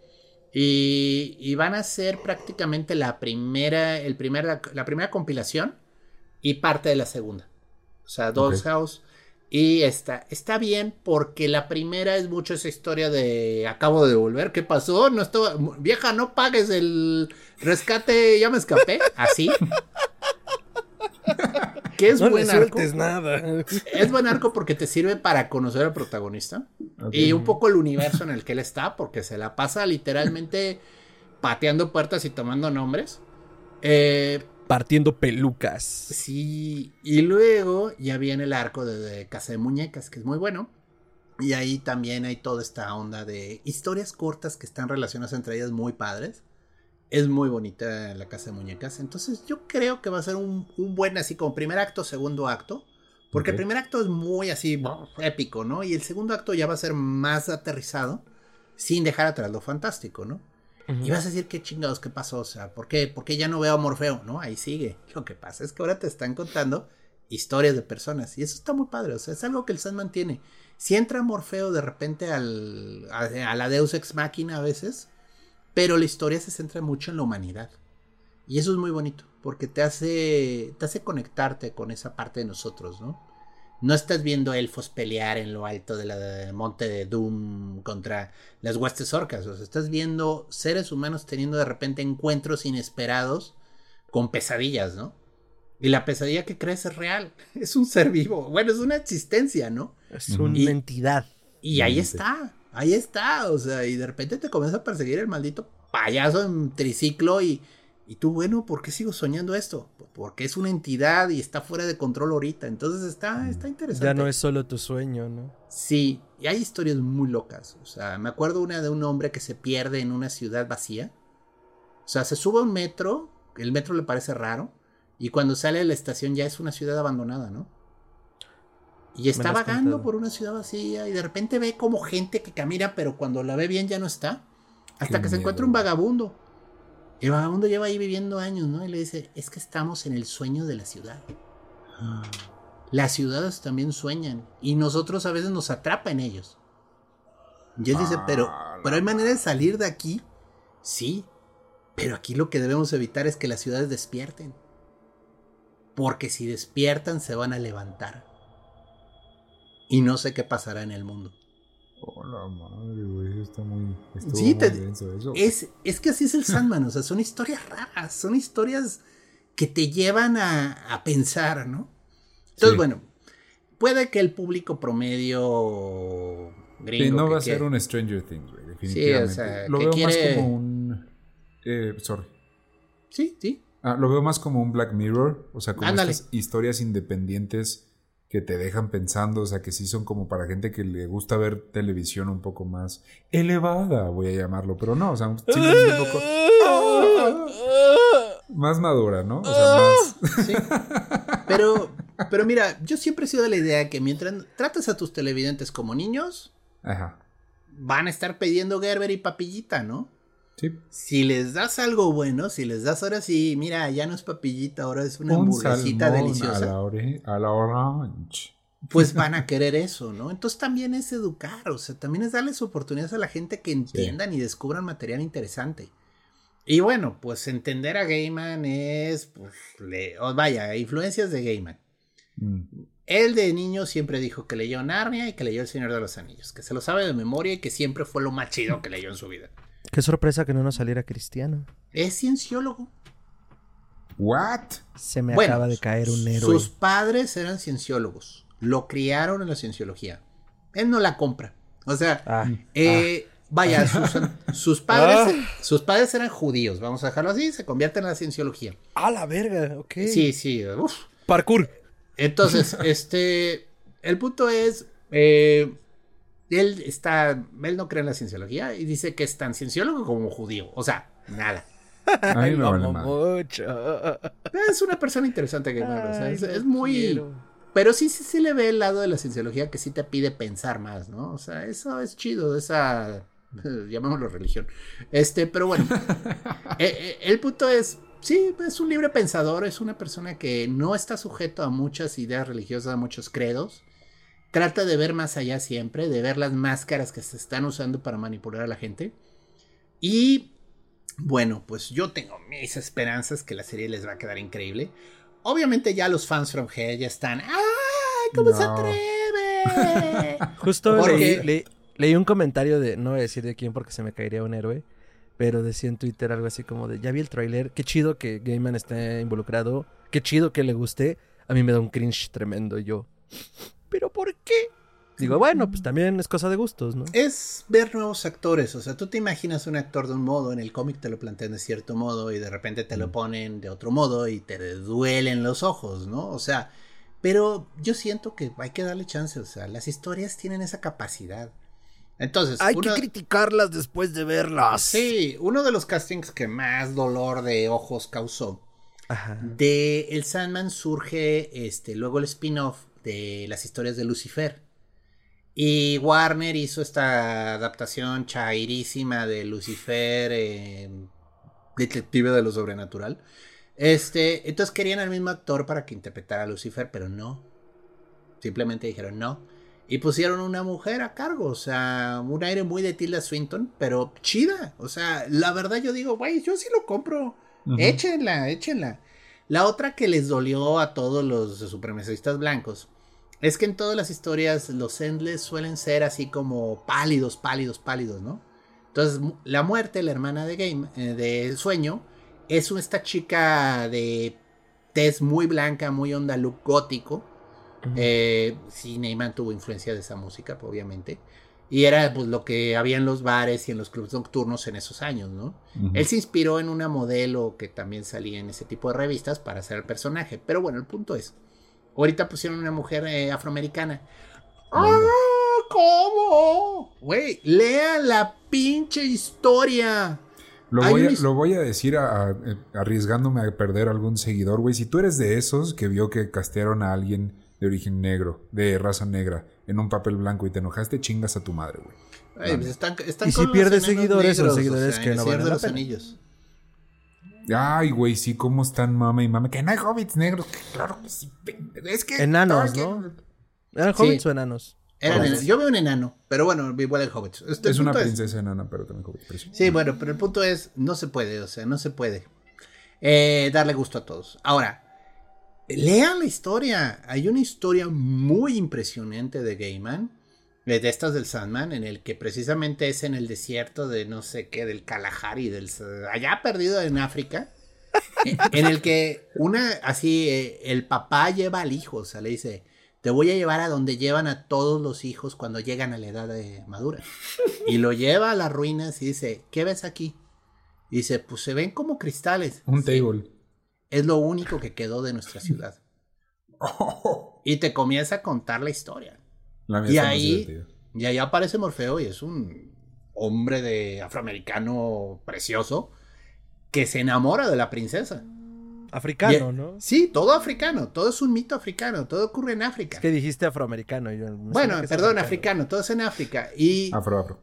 Y, van a ser prácticamente la primera, el primer, la primera compilación y parte de la segunda. O sea, Doll's House. Y está, está bien porque la primera es mucho esa historia de acabo de volver, ¿qué pasó? No estaba, vieja, no pagues el rescate, ya me escapé, así. (laughs) que es buen arco.
nada.
Es buen arco porque te sirve para conocer al protagonista y un poco el universo en el que él está, porque se la pasa literalmente pateando puertas y tomando nombres. Eh,
Partiendo pelucas.
Sí, y luego ya viene el arco de, Casa de Muñecas, que es muy bueno. Y ahí también hay toda esta onda de historias cortas que están relacionadas entre ellas muy padres. Es muy bonita la Casa de Muñecas. Entonces yo creo que va a ser un, buen así como primer acto, segundo acto. Porque el primer acto es muy así épico, ¿no? Y el segundo acto ya va a ser más aterrizado, sin dejar atrás lo fantástico, ¿no? Y vas a decir, ¿qué chingados qué pasó? O sea, ¿por qué? ¿por qué ya no veo a Morfeo? No, ahí sigue. Lo que pasa es que ahora te están contando historias de personas. Y eso está muy padre. O sea, es algo que el Sandman tiene. Si entra Morfeo de repente al, a, la Deus Ex Máquina a veces, pero la historia se centra mucho en la humanidad. Y eso es muy bonito, porque te hace, te hace conectarte con esa parte de nosotros, ¿no? No estás viendo elfos pelear en lo alto del monte de Doom contra las huestes orcas. O sea, estás viendo seres humanos teniendo de repente encuentros inesperados con pesadillas, ¿no? Y la pesadilla que crees es real. (laughs) Es un ser vivo. Bueno, es una existencia, ¿no?
Es una entidad.
Y ahí está. Ahí está. O sea, y de repente te comienza a perseguir el maldito payaso en triciclo y y tú, bueno, ¿por qué sigo soñando esto? Porque es una entidad y está fuera de control ahorita. Entonces está, está interesante.
Ya no es solo tu sueño, ¿no?
Sí, y hay historias muy locas. O sea, me acuerdo una de un hombre que se pierde en una ciudad vacía. O sea, se sube a un metro, el metro le parece raro, y cuando sale de la estación ya es una ciudad abandonada, ¿no? Y está vagando por una ciudad vacía y de repente ve como gente que camina, pero cuando la ve bien ya no está. Hasta que se encuentra un vagabundo. El vagabundo lleva ahí viviendo años, ¿no? Y le dice, es que estamos en el sueño de la ciudad. Las ciudades también sueñan y nosotros a veces nos atrapa en ellos. Y él dice, pero, ah, pero hay manera de salir de aquí. Sí, pero aquí lo que debemos evitar es que las ciudades despierten. Porque si despiertan se van a levantar. Y no sé qué pasará en el mundo.
Hola madre, güey, está muy.
Sí, Es, es que así es el (laughs) Sandman, o sea, son historias raras, son historias que te llevan a, pensar, ¿no? Entonces, bueno, puede que el público promedio
gringo. Sí, no va a ser un Stranger Things, güey, definitivamente. Sí, o sea, lo veo más como un. Eh, sorry.
Sí, sí.
Ah, lo veo más como un Black Mirror, o sea, como estas historias independientes que te dejan pensando, o sea, que sí son como para gente que le gusta ver televisión un poco más elevada, voy a llamarlo, pero no, o sea, simplemente un poco (laughs) más madura, ¿no? O sea, más
sí. Pero pero mira, yo siempre he sido de la idea que mientras tratas a tus televidentes como niños, Ajá. van a estar pidiendo Gerber y papillita, ¿no? Si les das algo bueno, si les das ahora sí, mira, ya no es papillita, ahora es una hamburguesita deliciosa.
A la, orange.
Pues van a querer eso, ¿no? Entonces también es educar, o sea, también es darles oportunidades a la gente que entiendan y descubran material interesante. Y bueno, pues entender a Gaiman es, pues, le, vaya, influencias de Gaiman. Mm. Él de niño siempre dijo que leyó Narnia y que leyó El Señor de los Anillos, que se lo sabe de memoria y que siempre fue lo más chido que leyó en su vida.
Qué sorpresa que no nos saliera cristiano.
Es cienciólogo.
What?
Se me acaba de caer un héroe.
Sus padres eran cienciólogos. Lo criaron en la cienciología. Él no la compra. O sea, ah, eh, ah. vaya, sus, padres, ah. sus padres eran judíos. Vamos a dejarlo así. Se convierten en la cienciología.
A la verga, ok.
Sí, sí.
Parkour.
Entonces, (laughs) este, el punto es, eh, él está, él no cree en la cienciología y dice que es tan cienciólogo como judío. O sea, nada.
A mí me
Lo
vale
amo
madre.
mucho.
Es una persona interesante, Gamer. o sea,
Ay,
es, muy.
quiero.
Pero sí, sí, sí le ve el lado de la cienciología que sí te pide pensar más, ¿no? O sea, eso es chido, esa. (laughs) llamémoslo religión. Este, pero bueno. (laughs) eh, eh, el punto es. Sí, es un libre pensador, es una persona que no está sujeto a muchas ideas religiosas, a muchos credos. Trata de ver más allá siempre, de ver las máscaras que se están usando para manipular a la gente. Y bueno, pues yo tengo mis esperanzas que la serie les va a quedar increíble. Obviamente ya los fans from Hell ya están. ¡Ay, cómo se atreve! (laughs)
Justo
Porque-
leí, leí- leí un comentario de, no voy a decir de quién porque se me caería un héroe, pero decía en Twitter algo así como de, ya vi el tráiler, qué chido que Gaiman esté involucrado, qué chido que le guste, a mí me da un cringe tremendo yo, pero ¿por qué? Digo, bueno, pues también es cosa de gustos, ¿no?
es ver nuevos actores. O sea, tú te imaginas un actor de un modo, en el cómic te lo plantean de cierto modo y de repente te lo ponen de otro modo y te duelen los ojos, ¿no? O sea, pero yo siento que hay que darle chance. O sea, las historias tienen esa capacidad. Entonces,
Hay
uno-
que criticarlas después de verlas.
Sí, uno de los castings que más dolor de ojos causó.
Ajá.
De El Sandman surge este, luego el spin-off de las historias de Lucifer. Y Warner hizo esta adaptación chairísima de Lucifer, eh, detective de lo sobrenatural. Este, entonces querían al mismo actor para que interpretara a Lucifer, pero no. Simplemente dijeron no. Y pusieron una mujer a cargo, o sea, un aire muy de Tilda Swinton, pero chida. O sea, la verdad yo digo, güey, yo sí lo compro.
Ujú.
Échenla, échenla. La otra que les dolió a todos los supremacistas blancos es que en todas las historias los Endless suelen ser así como pálidos, pálidos, pálidos, ¿no? Entonces, la muerte, la hermana de Game, eh, de Sueño, es esta chica de tez muy blanca, muy onda look gótico. Eh, sí, Neyman tuvo influencia de esa música, obviamente. Y era pues lo que había en los bares y en los clubes nocturnos en esos años, ¿no? Él se inspiró en una modelo que también salía en ese tipo de revistas para hacer el personaje. Pero bueno, el punto es, ahorita pusieron una mujer eh, afroamericana. ¡Ah! ¿Cómo? Güey, lea la pinche historia.
Lo voy, a,
una his-
lo voy a decir a- a- arriesgándome a perder algún seguidor, güey. Si tú eres de esos que vio que castearon a alguien de origen negro, de raza negra, en un papel blanco y te enojaste, chingas a tu madre, güey.
Ay, pues están, están
Y si
los
pierdes seguidores, son
negros,
seguidores
o sea,
que no la
los anillos.
Ay, güey, sí, cómo están mame y mame. Que no hay hobbits negros. Claro que sí. Es que.
Enanos, ¿no? ¿Eran
Sí.
hobbits o enanos?
Eran
Hobbits.
en- yo veo un enano, pero bueno, igual el Hobbit. Este,
Es una princesa enana, pero también hobbit. pero sí.
Sí, bueno, pero el punto es, no se puede, o sea, no se puede eh, darle gusto a todos. Ahora, lean la historia. Hay una historia muy impresionante de Gaiman, de estas del Sandman, en el que precisamente es en el desierto de no sé qué, del Kalahari, del, allá perdido en África. (laughs) en el que una, así, eh, el papá lleva al hijo, o sea, le dice, te voy a llevar a donde llevan a todos los hijos cuando llegan a la edad de madura. (laughs) Y lo lleva a las ruinas y dice, ¿qué ves aquí? Y dice, pues se ven como cristales.
Un
Sí,
table.
Es lo único que quedó de nuestra ciudad. (laughs) Y te comienza a contar la historia.
La mía
Y
está
ahí-
divertida.
Y ahí aparece Morfeo y es un hombre de afroamericano precioso que se enamora de la princesa.
Africano,
Y-
¿no?
Sí, todo africano, todo es un mito africano, todo ocurre en África.
Es que dijiste afroamericano. yo
bueno, perdón, africano, todo es en África. Y,
Afro, afro.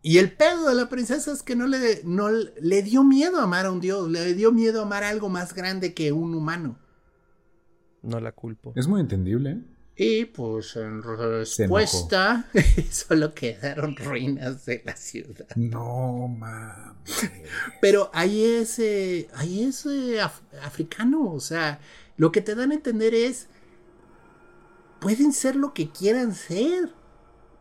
y el pedo de la princesa es que no le, no le dio miedo amar a un dios, le dio miedo amar a algo más grande que un humano.
No la culpo.
Es muy entendible, ¿eh?
Y pues en respuesta, (laughs) solo quedaron ruinas de la ciudad.
No mames.
Pero ahí es, eh, ahí es eh, af- africano, o sea, lo que te dan a entender es, pueden ser lo que quieran ser.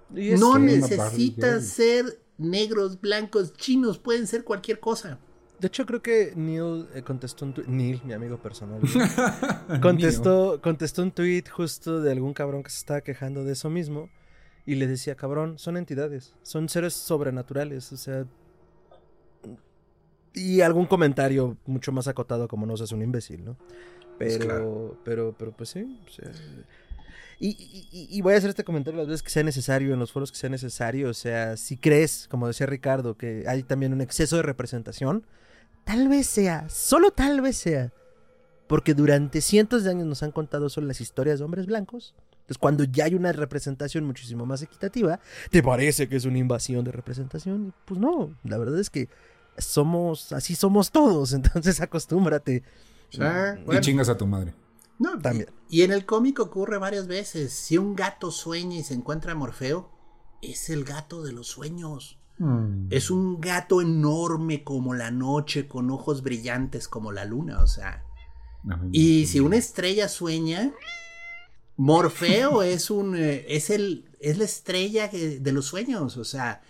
No necesitas ser negros, blancos, chinos, pueden ser cualquier cosa.
De hecho, creo que Neil eh, contestó un tweet. Neil, mi amigo personal. (laughs) contestó, contestó un tweet justo de algún cabrón que se estaba quejando de eso mismo. Y le decía, cabrón, son entidades, son seres sobrenaturales, o sea. Y algún comentario mucho más acotado como no seas un imbécil, ¿no? Pero,
claro.
pero, pero pues sí. o sea, Y, y- y voy a hacer este comentario las veces que sea necesario, en los foros que sea necesario. O sea, si crees, como decía Ricardo, que hay también un exceso de representación, tal vez sea, solo tal vez sea, porque durante cientos de años nos han contado solo las historias de hombres blancos. Entonces, cuando ya hay una representación muchísimo más equitativa, ¿te parece que es una invasión de representación? Y, Pues no, la verdad es que somos, así somos todos, (laughs) entonces acostúmbrate.
O sea,
Y
bueno,
chingas a tu madre.
no,
También.
Y, y en el cómic ocurre varias veces. Si un gato sueña y se encuentra a Morfeo, es el gato de los sueños.
Mm.
Es un gato enorme como la noche, con ojos brillantes como la luna, o sea. Y si una estrella sueña, Morfeo (laughs) es un eh, es el es la estrella que- de los sueños, o sea,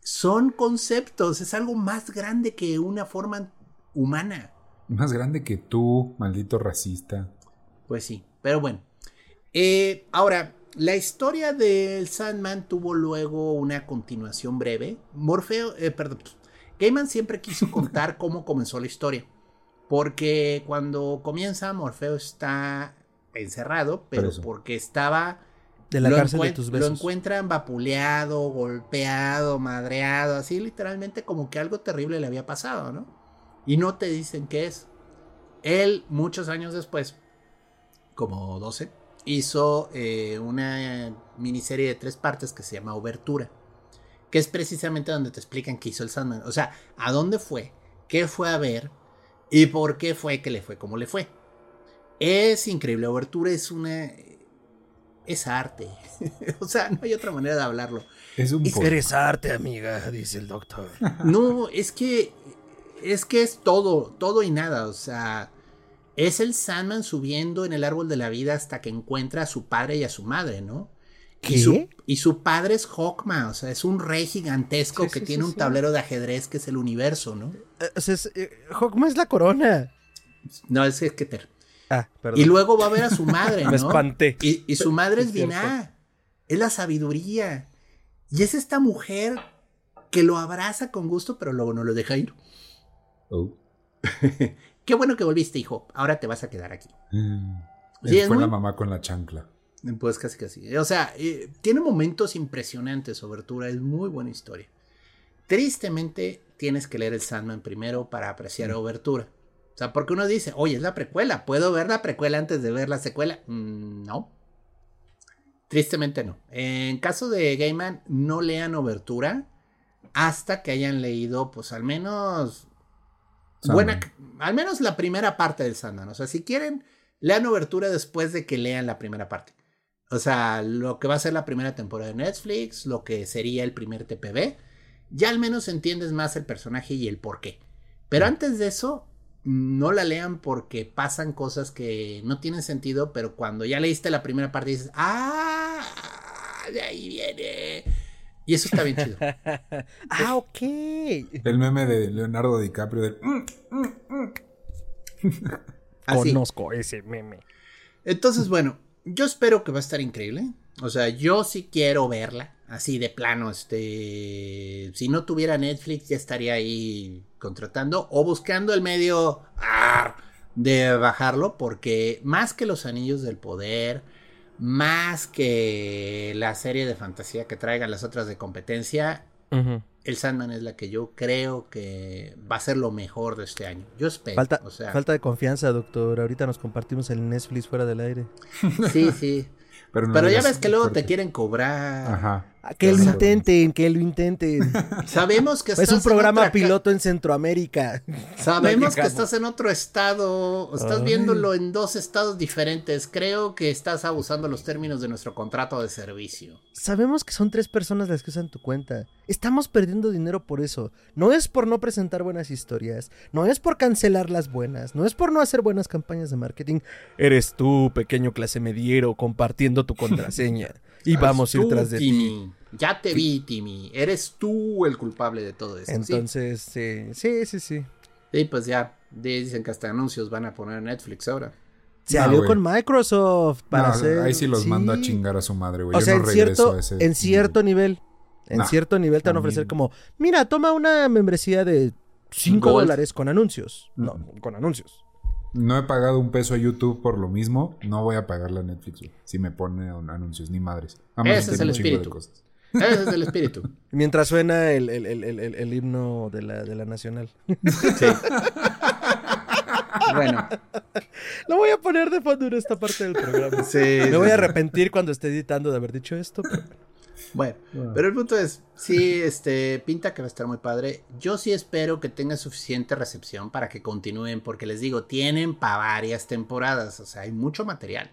son conceptos, es algo más grande que una forma humana.
Más grande que tú, maldito racista.
Pues sí, pero bueno. Eh, ahora, la historia del Sandman tuvo luego una continuación breve. Morfeo, eh, perdón, Gaiman siempre quiso (laughs) contar cómo comenzó la historia. Porque cuando comienza, Morfeo está encerrado, pero
Preso.
porque estaba
De la
lo
cárcel de tus
Lo
besos.
encuentran vapuleado, golpeado, madreado, así literalmente como que algo terrible le había pasado, ¿no? Y no te dicen qué es. Él, muchos años después, como 12, hizo eh, una miniserie de tres partes que se llama Obertura, que es precisamente donde te explican qué hizo el Sandman. O sea, a dónde fue, qué fue a ver y por qué fue que le fue como le fue. Es increíble, Obertura es una... Es arte. (laughs) o sea, no hay otra manera de hablarlo.
Es un
Es-.
Eres arte, amiga, dice el doctor. (laughs)
No, es que es que es todo, todo y nada, o sea, es el Sandman subiendo en el árbol de la vida hasta que encuentra a su padre y a su madre, ¿no?
¿Qué?
Y su, y su padre es Hawkman, o sea, es un rey gigantesco
Sí,
que
sí,
tiene
sí,
un
sí.
tablero de ajedrez que es el universo, ¿no?
Eh, o sea, es, eh, Hawkman es la corona.
No, es Keter.
Ah, perdón.
Y luego va a ver a su madre, (laughs) ¿no?
Me espanté.
Y, y su madre es. Binah. Es la sabiduría. Y es esta mujer que lo abraza con gusto, pero luego no lo deja ir.
Oh. (laughs)
Qué bueno que volviste, hijo. Ahora te vas a quedar aquí.
Mm.
Sí,
Fue
muy-
la mamá con la chancla.
Pues casi casi. O sea, eh, tiene momentos impresionantes, Obertura. Es muy buena historia. Tristemente, tienes que leer el Sandman primero para apreciar Obertura. O sea, porque uno dice, oye, es la precuela. ¿Puedo ver la precuela antes de ver la secuela? Mm, no. Tristemente no. En caso de Gaiman, no lean Obertura hasta que hayan leído, pues al menos
Sandman.
buena, al menos la primera parte del Sandman. O sea, si quieren, lean Obertura después de que lean la primera parte. O sea, lo que va a ser la primera temporada de Netflix, lo que sería el primer TPB, ya al menos entiendes más el personaje y el por qué. Pero antes de eso, no la lean porque pasan cosas que no tienen sentido, pero cuando ya leíste la primera parte dices, ah, de ahí viene. Y eso está bien chido. (laughs)
ah, ok.
El meme de Leonardo DiCaprio del... "Mm". (laughs)
Así.
Conozco ese meme.
Entonces, bueno, yo espero que va a estar increíble. O sea, yo sí quiero verla. Así de plano, este. Si no tuviera Netflix, ya estaría ahí contratando o buscando el medio ar, de bajarlo. Porque más que los anillos del poder, más que la serie de fantasía que traigan las otras de competencia, el Sandman es la que yo creo que va a ser lo mejor de este año. Yo espero.
Falta,
o sea,
falta de confianza, doctor. Ahorita nos compartimos el Netflix fuera del aire.
Sí, sí. (laughs)
Pero, no
Pero ya ves que luego te quieren cobrar.
Ajá.
Que lo intenten, que lo intenten. (laughs)
Sabemos que
es
estás
un programa
en otra ca-
piloto en Centroamérica. (laughs)
Sabemos que estás en otro estado. Estás
Ay.
viéndolo en dos estados diferentes. Creo que estás abusando los términos de nuestro contrato de servicio.
Sabemos que son tres personas las que usan tu cuenta. Estamos perdiendo dinero por eso. No es por no presentar buenas historias. No es por cancelar las buenas. No es por no hacer buenas campañas de marketing. Eres tú, pequeño clase mediero, compartiendo tu contraseña. (laughs) Y vamos a ir tras de ti.
Ya te vi, Timmy. Eres tú el culpable de todo esto. Sí.
Entonces, sí, sí, sí, sí.
Sí, pues ya. Dicen que hasta anuncios van a poner Netflix ahora.
Se
No,
alió con Microsoft para
No,
hacer.
ahí sí los mando a chingar a su madre, güey.
O
Yo
sea,
no
en
regreso
cierto,
a ese
en cierto nivel. En
Nah,
cierto nivel te van a
mí-
ofrecer como, mira, toma una membresía de 5
Gold.
dólares con anuncios. No,
Mm.
con anuncios.
No he pagado un peso a YouTube por lo mismo. No voy a pagarle a Netflix, güey. Si me pone un- anuncios, ni madres. Amazon
Ese es el
chingo de
espíritu.
cosas.
Ese es el espíritu. (laughs)
Mientras suena el, el- el- el- el- el himno de la, de la nacional.
Sí. bueno,
Lo voy a poner de fondo en esta parte del programa.
sí.
Me voy a arrepentir cuando esté editando de haber dicho esto. pero-
Bueno, pero el punto es, sí, este, pinta que va a estar muy padre. Yo sí espero que tenga suficiente recepción para que continúen, porque les digo, tienen para varias temporadas, o sea, hay mucho material.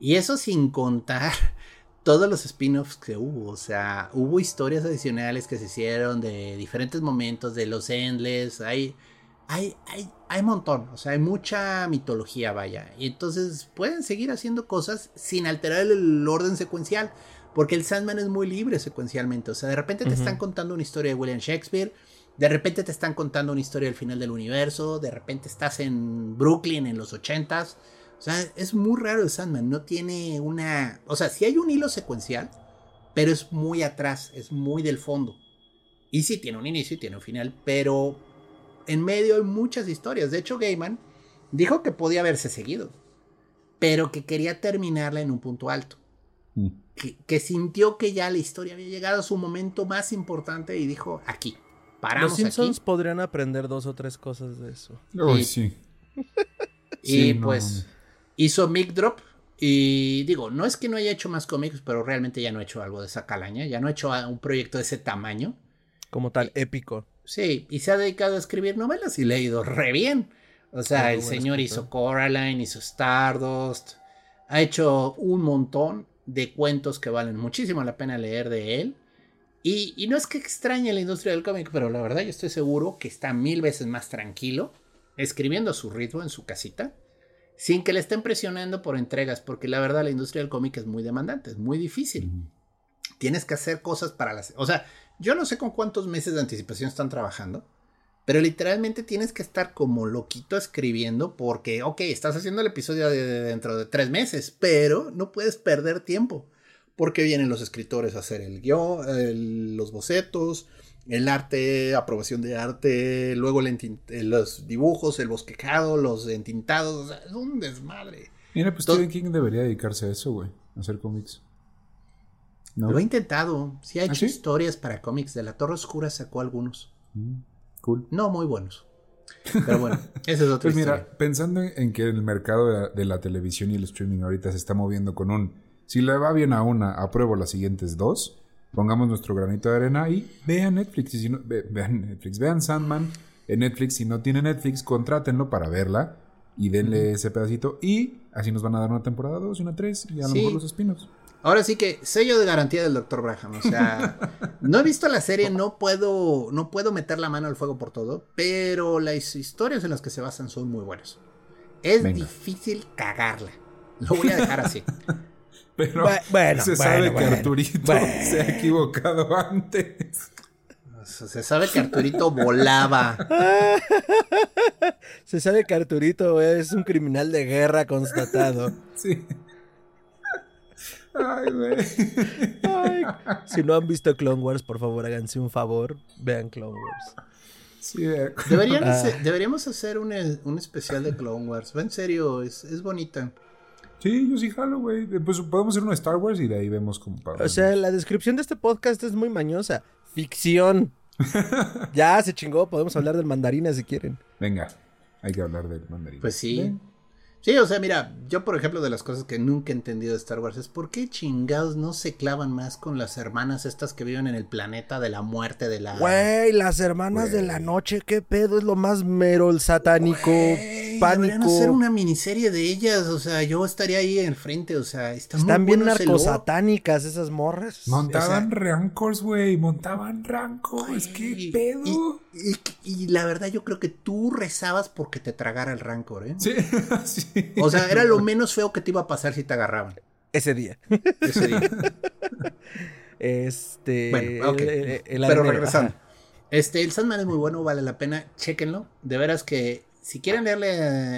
Y eso sin contar todos los spin-offs que hubo, o sea, hubo historias adicionales que se hicieron de diferentes momentos, de los Endless, hay, hay, hay, hay montón, o sea, hay mucha mitología, vaya. Y entonces pueden seguir haciendo cosas sin alterar el orden secuencial. Porque el Sandman es muy libre secuencialmente. O sea, de repente te están contando una historia de William Shakespeare. De repente te están contando una historia del final del universo. De repente estás en Brooklyn en los ochentas. O sea, es muy raro el Sandman. No tiene una. O sea, sí hay un hilo secuencial. Pero es muy atrás. Es muy del fondo. Y sí tiene un inicio y tiene un final. Pero en medio hay muchas historias. De hecho, Gaiman dijo que podía haberse seguido. Pero que quería terminarla en un punto alto
Mm.
que, que sintió que ya la historia había llegado a su momento más importante y dijo, aquí, paramos
Los Simpsons
aquí.
podrían aprender dos o tres cosas de eso.
Uy,
Y-
sí. (laughs)
Y
Sí,
pues
no.
Hizo Mic Drop y digo, no es que no haya hecho más cómics, pero realmente ya no ha hecho algo de esa calaña, ya no ha hecho un proyecto de ese tamaño.
Como tal, épico.
Sí, y se ha dedicado a escribir novelas y le ha ido re bien. O sea,
muy
el señor hizo Coraline, hizo Stardust, ha hecho un montón de cuentos que valen muchísimo la pena leer de él. Y, y no es que extrañe la industria del cómic, pero la verdad yo estoy seguro que está mil veces más tranquilo, escribiendo a su ritmo en su casita, sin que le estén presionando por entregas, porque la verdad la industria del cómic es muy demandante, es muy difícil. Tienes que hacer cosas para las... O sea, yo no sé con cuántos meses de anticipación están trabajando, pero literalmente tienes que estar como loquito escribiendo porque, ok, estás haciendo el episodio de, de dentro de tres meses, pero no puedes perder tiempo porque vienen los escritores a hacer el guion, el- los bocetos, el arte, aprobación de arte, luego el eh, los dibujos, el bosquejado, los entintados, o sea, es un desmadre.
Mira, pues Stephen King debería dedicarse a eso, güey. A hacer cómics. ¿No?
Lo he intentado, sí ha hecho
¿Ah, sí?
historias para cómics, de la Torre Oscura sacó algunos.
Mm, Cool.
No muy buenos. (laughs) Pero bueno, esa es otra
Pues
historia.
mira, pensando en en que el mercado de la, de la televisión y el streaming ahorita se está moviendo con un si le va bien a una, apruebo las siguientes dos, pongamos nuestro granito de arena y vean Netflix. Y si no, ve- vean Netflix, vean Sandman en Netflix. Si no tiene Netflix, contrátenlo para verla y denle ese pedacito. Y así nos van a dar una temporada dos y una tres y a lo
Sí.
mejor los espinos.
Ahora sí que sello de garantía del Dr. Braham. O sea, (laughs) no he visto la serie, no puedo, no puedo meter la mano al fuego por todo, pero las historias en las que se basan son muy buenas. Es
Venga.
difícil cagarla. Lo voy a dejar así. (laughs)
Pero
Bu- bueno,
se
bueno,
sabe que
bueno,
Arturito
bueno.
se ha equivocado antes.
Se sabe que Arturito volaba. (laughs)
Se sabe que Arturito es un criminal de guerra constatado.
Sí. Ay, güey.
Ay, si no han visto Clone Wars, por favor háganse un favor, vean Clone Wars.
Sí, de
Ah.
deberíamos hacer un, un especial de Clone Wars. En serio, es, es bonita.
Sí, yo sí jalo, güey. Pues podemos hacer uno de Star Wars y de ahí vemos cómo para.
O sea, la descripción de este podcast es muy mañosa. Ficción. (laughs) ya se chingó, podemos hablar del mandarina si quieren.
Venga, hay que hablar del mandarín.
Pues sí.
Ven.
Sí, o sea, mira, yo por ejemplo de las cosas que nunca he entendido de Star Wars es por qué chingados no se clavan más con las hermanas estas que viven en el planeta de la muerte de la...
Güey, las hermanas de la noche, qué pedo, es lo más merol satánico,
Güey, Deberían
pánico.
hacer una miniserie de ellas, o sea, yo estaría ahí en frente, o sea, está muy
Están bien
bueno ese lore.
narcosatánicas esas morras.
Montaban
o sea-
rancors, güey. Montaban rancors. ¿Qué pedo?
Y, y- y la verdad yo creo que tú rezabas porque te tragara el rancor, ¿eh?
Sí, (laughs) sí. (laughs)
O sea, era lo menos feo que te iba a pasar si te agarraban
Ese día.
ese día.
Este.
Bueno, ok.
el- el- el
Pero regresando.
ajá.
Este, el Sandman es muy bueno, vale la pena, chéquenlo. De veras que si quieren leerle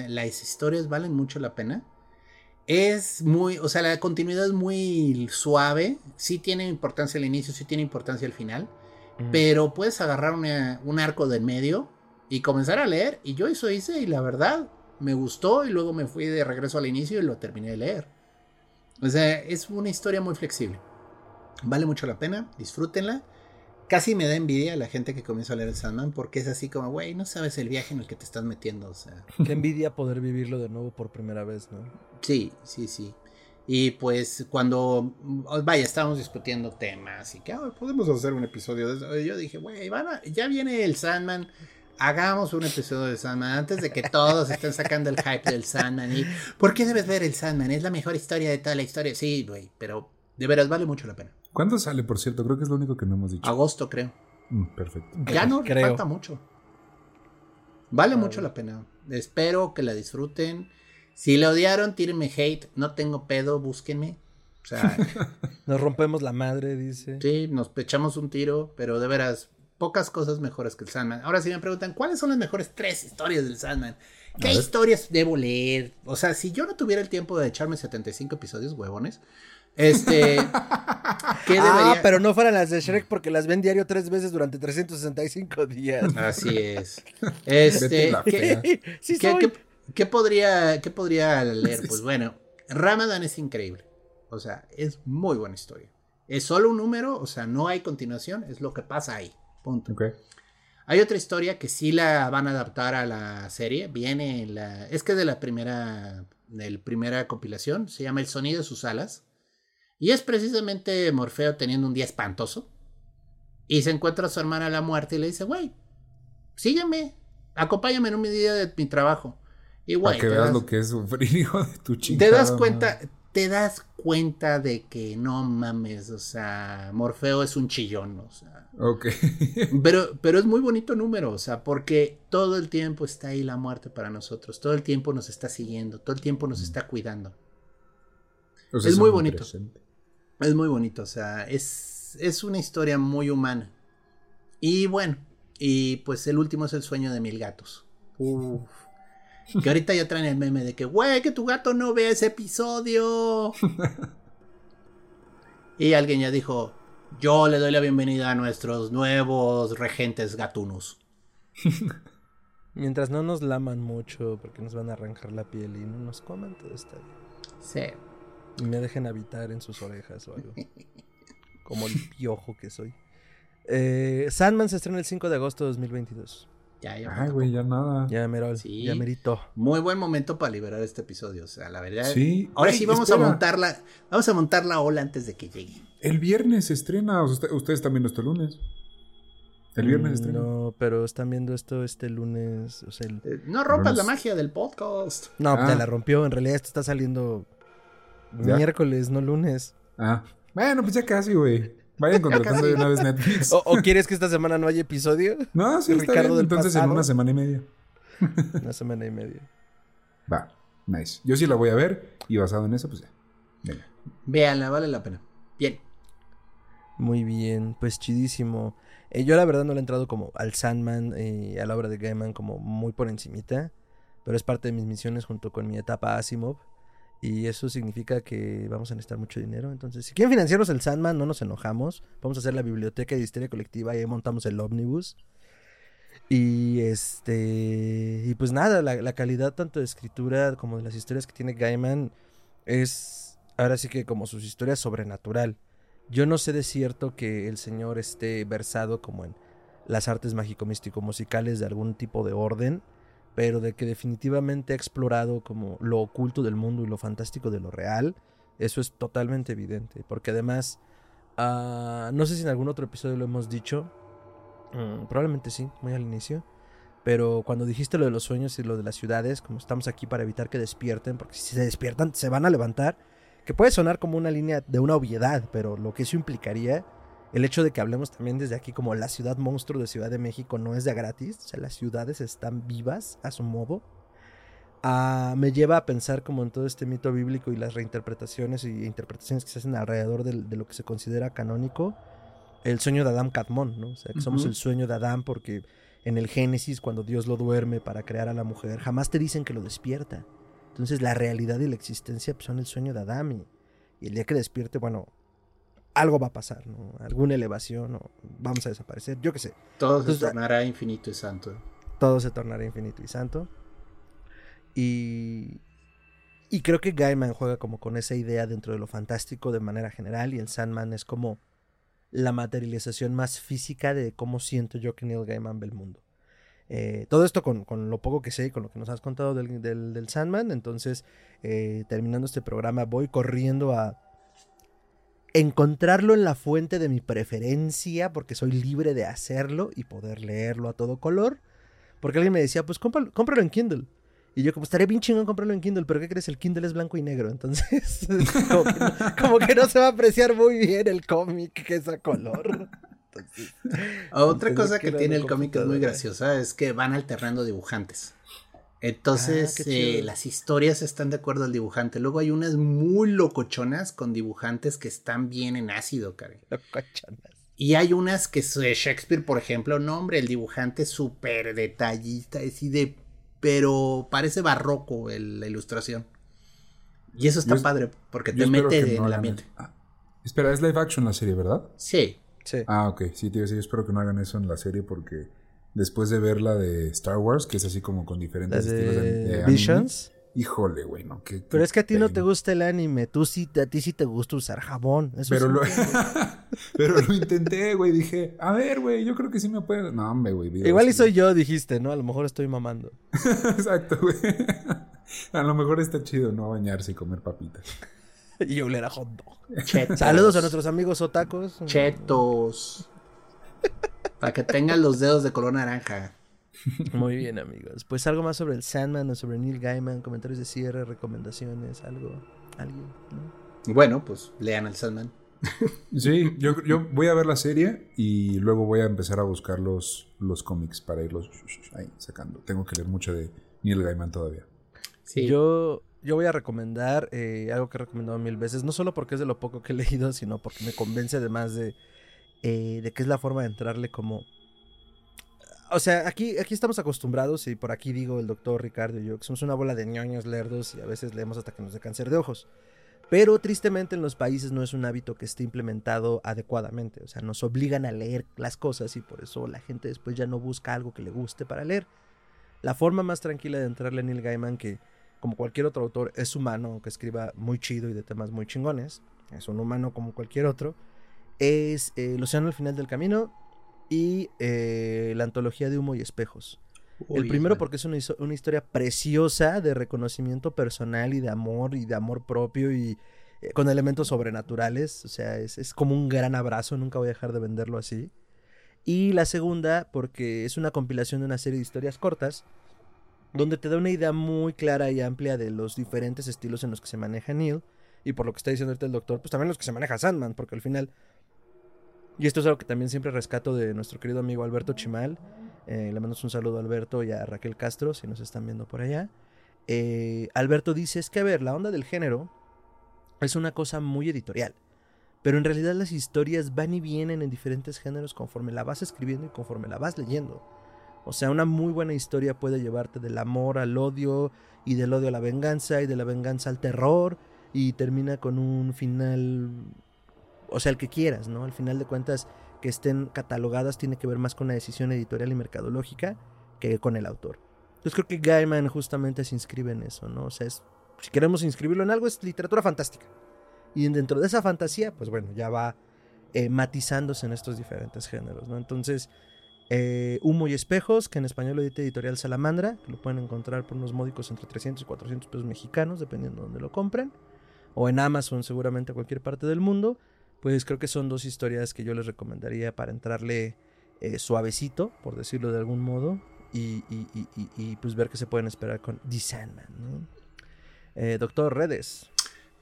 eh, las historias, valen mucho la pena. Es muy, o sea, la continuidad es muy suave. Sí tiene importancia el inicio, sí tiene importancia el final. Pero puedes agarrar una- un arco del medio y comenzar a leer. Y yo eso hice y la verdad, me gustó y luego me fui de regreso al inicio y lo terminé de leer. O sea, es una historia muy flexible. Vale mucho la pena, disfrútenla. Casi me da envidia a la gente que comienza a leer el Sandman porque es así como, güey, no sabes el viaje en el que te estás metiendo, o sea. (laughs)
Qué envidia poder vivirlo de nuevo por primera vez, ¿no?
Sí, sí, sí. Y pues cuando, vaya, estábamos discutiendo temas y que ah, podemos hacer un episodio de eso. Yo dije, güey, ya viene el Sandman, hagamos un episodio de Sandman antes de que todos estén sacando el hype del Sandman. Y, ¿Por qué debes ver el Sandman? Es la mejor historia de toda la historia. Sí, güey, pero de veras vale mucho la pena.
¿Cuándo sale, por cierto? Creo que es lo único que no hemos dicho.
Agosto, creo.
Mm, perfecto.
Ya no creo. falta mucho. Vale mucho la pena. Espero que la disfruten. Si le odiaron, tírenme hate. No tengo pedo, búsquenme. O sea, (laughs)
nos rompemos la madre, dice.
Sí, nos echamos un tiro, pero de veras, pocas cosas mejores que el Sandman. Ahora, si me preguntan, ¿cuáles son las mejores tres historias del Sandman? ¿Qué historias debo leer? O sea, si yo no tuviera el tiempo de echarme 75 episodios, huevones, este. (laughs)
¿qué ah, pero no fueran las de Shrek porque las ven diario tres veces durante 365 días.
Así es. (laughs) Este. ¿qué, podría, ¿Qué podría leer? Pues bueno, Ramadan es increíble. O sea, es muy buena historia. Es solo un número, o sea, no hay continuación, es lo que pasa ahí. Punto. Hay otra historia que sí la van a adaptar a la serie. Viene en la. Es que es de la primera. De la primera compilación. Se llama El sonido de sus alas. Y es precisamente Morfeo teniendo un día espantoso. Y se encuentra a su hermana a la muerte y le dice, güey, sígueme, acompáñame en un día de mi trabajo. Y
güey. Para que veas lo que es sufrir, (laughs) hijo de tu chica.
Te das cuenta, te das cuenta de que no mames, o sea, Morfeo es un chillón, o sea.
Ok. (laughs)
pero, pero es muy bonito número, o sea, porque todo el tiempo está ahí la muerte para nosotros, todo el tiempo nos está siguiendo, todo el tiempo nos está cuidando. es muy bonito. Es muy bonito, o sea, es, es una historia muy humana. Y bueno, y pues el último es el sueño de mil gatos. Uf. Que ahorita ya traen el meme de que, güey, que tu gato no vea ese episodio. (laughs) y alguien ya dijo, yo le doy la bienvenida a nuestros nuevos regentes gatunos. (laughs)
Mientras no nos laman mucho, porque nos van a arrancar la piel y no nos coman, todo está bien.
Sí.
Y me dejen habitar en sus orejas o algo. (laughs) Como el piojo que soy. Eh, Sandman se estrena el 5 de agosto de 2022.
Ya, ya.
Ay, güey, ya nada.
Ya merol. Sí. Ya merito.
Muy buen momento para liberar este episodio. O sea, la verdad. Sí. Ahora sí vamos a montarla. Vamos a montar la ola antes de que llegue.
El viernes se estrena. ustedes están viendo esto el lunes. El viernes estrena.
No, pero están viendo esto este lunes. O sea,
eh, no rompas la magia del podcast.
No, te ah. la rompió. En realidad esto está saliendo Miércoles, no lunes.
Ah. Bueno, pues ya casi, güey. Vayan (laughs) contratando de una vez Netflix. (laughs)
¿O, quieres que esta semana no haya episodio?
No, sí, Ricardo Del Entonces en una semana y media. (laughs)
una semana y media.
Va, nice. Yo sí la voy a ver y basado en eso, pues ya. Venga.
Véanla, vale la pena. Bien.
Muy bien, pues chidísimo. Eh, yo la verdad no le he entrado como al Sandman y a la obra de Gaiman como muy por encimita, pero es parte de mis misiones junto con mi etapa Asimov. Y eso significa que vamos a necesitar mucho dinero. Entonces, si quieren financiarnos el Sandman, no nos enojamos. Vamos a hacer la biblioteca de historia colectiva y ahí montamos el ómnibus. Y este. Y pues nada, la, calidad tanto de escritura como de las historias que tiene Gaiman es. Ahora sí que como sus historias sobrenatural. Yo no sé de cierto que el señor esté versado como en las artes mágico-místico-musicales de algún tipo de orden pero de que definitivamente ha explorado como lo oculto del mundo y lo fantástico de lo real, eso es totalmente evidente, porque además, uh, no sé si en algún otro episodio lo hemos dicho, mm, probablemente sí, muy al inicio, pero cuando dijiste lo de los sueños y lo de las ciudades, como estamos aquí para evitar que despierten, porque si se despiertan se van a levantar, que puede sonar como una línea de una obviedad, pero lo que eso implicaría el hecho de que hablemos también desde aquí como la ciudad monstruo de Ciudad de México no es de gratis, o sea, las ciudades están vivas a su modo, ah, me lleva a pensar como en todo este mito bíblico y las reinterpretaciones y interpretaciones que se hacen alrededor de, lo que se considera canónico, el sueño de Adán Catmón, ¿no? O sea, que somos el sueño de Adán porque en el Génesis, cuando Dios lo duerme para crear a la mujer, jamás te dicen que lo despierta. Entonces la realidad y la existencia pues, son el sueño de Adán y, y el día que despierte, bueno, algo va a pasar, ¿no? Alguna elevación o vamos a desaparecer, yo qué sé.
Todo se tornará infinito y santo.
Todo se tornará infinito y santo. Y, y creo que Gaiman juega como con esa idea dentro de lo fantástico de manera general y el Sandman es como la materialización más física de cómo siento yo que Neil Gaiman ve el mundo. Eh, todo esto con, lo poco que sé y con lo que nos has contado del, del, Sandman. Entonces, eh, terminando este programa, voy corriendo a encontrarlo en la fuente de mi preferencia, porque soy libre de hacerlo y poder leerlo a todo color. Porque alguien me decía, pues cómpralo, en Kindle. Y yo, como estaría bien chingón comprarlo en Kindle, pero ¿qué crees? El Kindle es blanco y negro, entonces (laughs) como, que no, se va a apreciar muy bien el cómic que es a color.
Otra cosa que tiene el cómic es muy graciosa es que van alternando dibujantes. Entonces, ah, eh, las historias están de acuerdo al dibujante. Luego hay unas muy locochonas con dibujantes que están bien en ácido, Karen. Locochonas. Y hay unas que Shakespeare, por ejemplo, no, hombre, el dibujante es súper detallista, es así de. Pero parece barroco la ilustración. Y eso está padre, porque te mete en el ambiente.
Ah, espera, es live action la serie, ¿verdad?
Sí.
sí.
Ah, ok. Sí, tío, sí, espero que no hagan eso en la serie porque después de ver la de Star Wars, que es así como con diferentes estilos de,
Visions.
Híjole, güey, no.
Pero es que a ti no te gusta el anime. Tú sí, a ti sí te gusta usar jabón.
pero, lo... (laughs) pero lo intenté, güey. Dije, a ver, güey, yo creo que sí me puede. No, hombre, güey.
Igual y soy yo, dijiste, ¿no? A lo mejor estoy mamando. (laughs)
Exacto, güey. (laughs) A lo mejor está chido no bañarse y comer papitas.
y oler a hot dog. Saludos a nuestros amigos otacos.
Chetos. Para que tengan los dedos de color naranja.
Muy bien, amigos. Pues algo más sobre el Sandman o sobre Neil Gaiman, comentarios de cierre, recomendaciones, algo, alguien.
Bueno, pues lean el Sandman.
Sí, yo, yo, voy a ver la serie y luego voy a empezar a buscar los, los cómics para irlos ahí sacando. Tengo que leer mucho de Neil Gaiman todavía.
Sí. Yo, yo voy a recomendar eh, algo que he recomendado mil veces, no solo porque es de lo poco que he leído, sino porque me convence además de eh, de qué es la forma de entrarle como... O sea, aquí, aquí estamos acostumbrados, y por aquí digo el doctor Ricardo y yo, que somos una bola de ñoños lerdos y a veces leemos hasta que nos dé cáncer de ojos. Pero tristemente en los países no es un hábito que esté implementado adecuadamente. O sea, nos obligan a leer las cosas y por eso la gente después ya no busca algo que le guste para leer. La forma más tranquila de entrarle a Neil Gaiman, que como cualquier otro autor es humano, aunque escriba muy chido y de temas muy chingones, es un humano como cualquier otro, es eh, El Océano al final del camino y eh, la antología de humo y espejos. el primero porque es una, historia preciosa de reconocimiento personal y de amor y de amor propio y eh, con elementos sobrenaturales. O sea, es, es, como un gran abrazo, nunca voy a dejar de venderlo así. Y la segunda porque es una compilación de una serie de historias cortas donde te da una idea muy clara y amplia de los diferentes estilos en los que se maneja Neil. Y por lo que está diciendo el doctor, pues también los que se maneja Sandman, porque al final y esto es algo que también siempre rescato de nuestro querido amigo Alberto Chimal. Eh, le mandamos un saludo a Alberto y a Raquel Castro, si nos están viendo por allá. Eh, Alberto dice, es que a ver, la onda del género es una cosa muy editorial. Pero en realidad las historias van y vienen en diferentes géneros conforme la vas escribiendo y conforme la vas leyendo. O sea, una muy buena historia puede llevarte del amor al odio y del odio a la venganza y de la venganza al terror y termina con un final o sea, el que quieras, ¿no? Al final de cuentas, que estén catalogadas tiene que ver más con la decisión editorial y mercadológica que con el autor. Entonces creo que Gaiman justamente se inscribe en eso, ¿no? O sea, si queremos inscribirlo en algo, es literatura fantástica. Y dentro de esa fantasía, pues bueno, ya va eh, matizándose en estos diferentes géneros, ¿no? Entonces, eh, Humo y Espejos, que en español lo edita Editorial Salamandra, que lo pueden encontrar por unos módicos entre 300 y 400 pesos mexicanos, dependiendo de dónde lo compren. O en Amazon, seguramente, a cualquier parte del mundo pues creo que son dos historias que yo les recomendaría para entrarle eh, suavecito, por decirlo de algún modo, y, pues ver qué se pueden esperar con The Sandman. Eh, doctor Redes.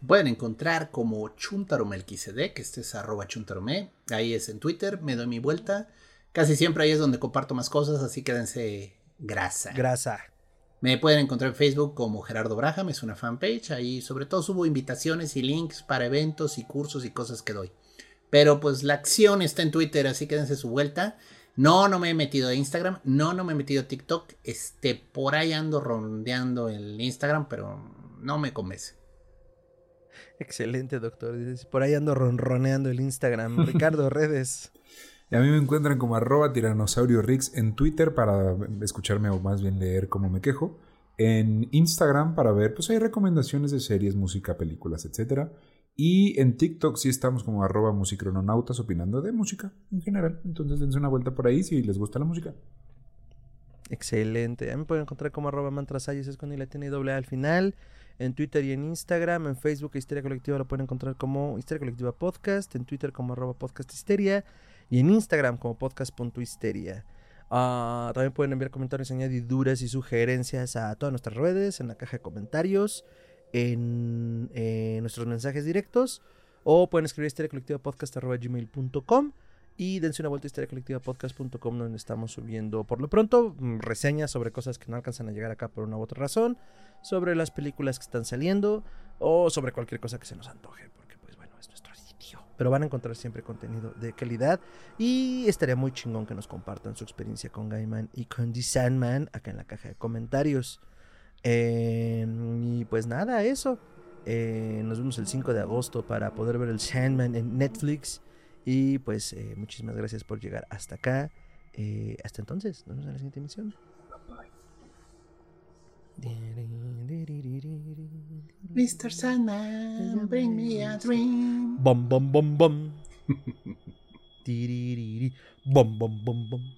Pueden encontrar como Chuntaro que este es arroba chuntarome, ahí es en Twitter, me doy mi vuelta. Casi siempre ahí es donde comparto más cosas, así quédense grasa.
Grasa.
Me pueden encontrar en Facebook como Gerardo Braham, es una fanpage. Ahí sobre todo subo invitaciones y links para eventos y cursos y cosas que doy. Pero pues la acción está en Twitter, así que dense su vuelta. No, no me he metido a Instagram. No, no me he metido a TikTok. Este, por ahí ando rondeando el Instagram, pero no me convence.
Excelente, doctor. Por ahí ando ronroneando el Instagram. Ricardo, (laughs) redes.
Y a mí me encuentran como arroba tiranosaurio Rix en Twitter para escucharme o más bien leer cómo me quejo. En Instagram para ver, pues hay recomendaciones de series, música, películas, etc. Y en TikTok sí estamos como arroba musicrononautas opinando de música en general. Entonces dense una vuelta por ahí si les gusta la música.
Excelente. A mí me pueden encontrar como arroba mantrasayes, es con y la tiene doble al final. En Twitter y en Instagram. En Facebook, Histeria Colectiva lo pueden encontrar como Histeria Colectiva Podcast. En Twitter como arroba podcast histeria. Y en Instagram como podcast.histeria. Ah, también pueden enviar comentarios, añadiduras y sugerencias a todas nuestras redes, en la caja de comentarios, en, en nuestros mensajes directos. O pueden escribir histeriacolectivapodcast.gmail.com y dense una vuelta a historiacolectivapodcast.com donde estamos subiendo por lo pronto mm, reseñas sobre cosas que no alcanzan a llegar acá por una u otra razón, sobre las películas que están saliendo o sobre cualquier cosa que se nos antoje, porque pues bueno, es nuestro sitio. Pero van a encontrar siempre contenido de calidad y estaría muy chingón que nos compartan su experiencia con Gaiman y con The Sandman acá en la caja de comentarios. Eh, y pues nada, eso. Eh, nos vemos el 5 de agosto para poder ver el Sandman en Netflix. Y pues eh, muchísimas gracias por llegar hasta acá. Eh, hasta entonces, nos vemos en la siguiente emisión.
Mr. Sandman, bring me a dream.
Bum bum bum bum. (laughs) Dee dee dee dee. Bum bum bum bum.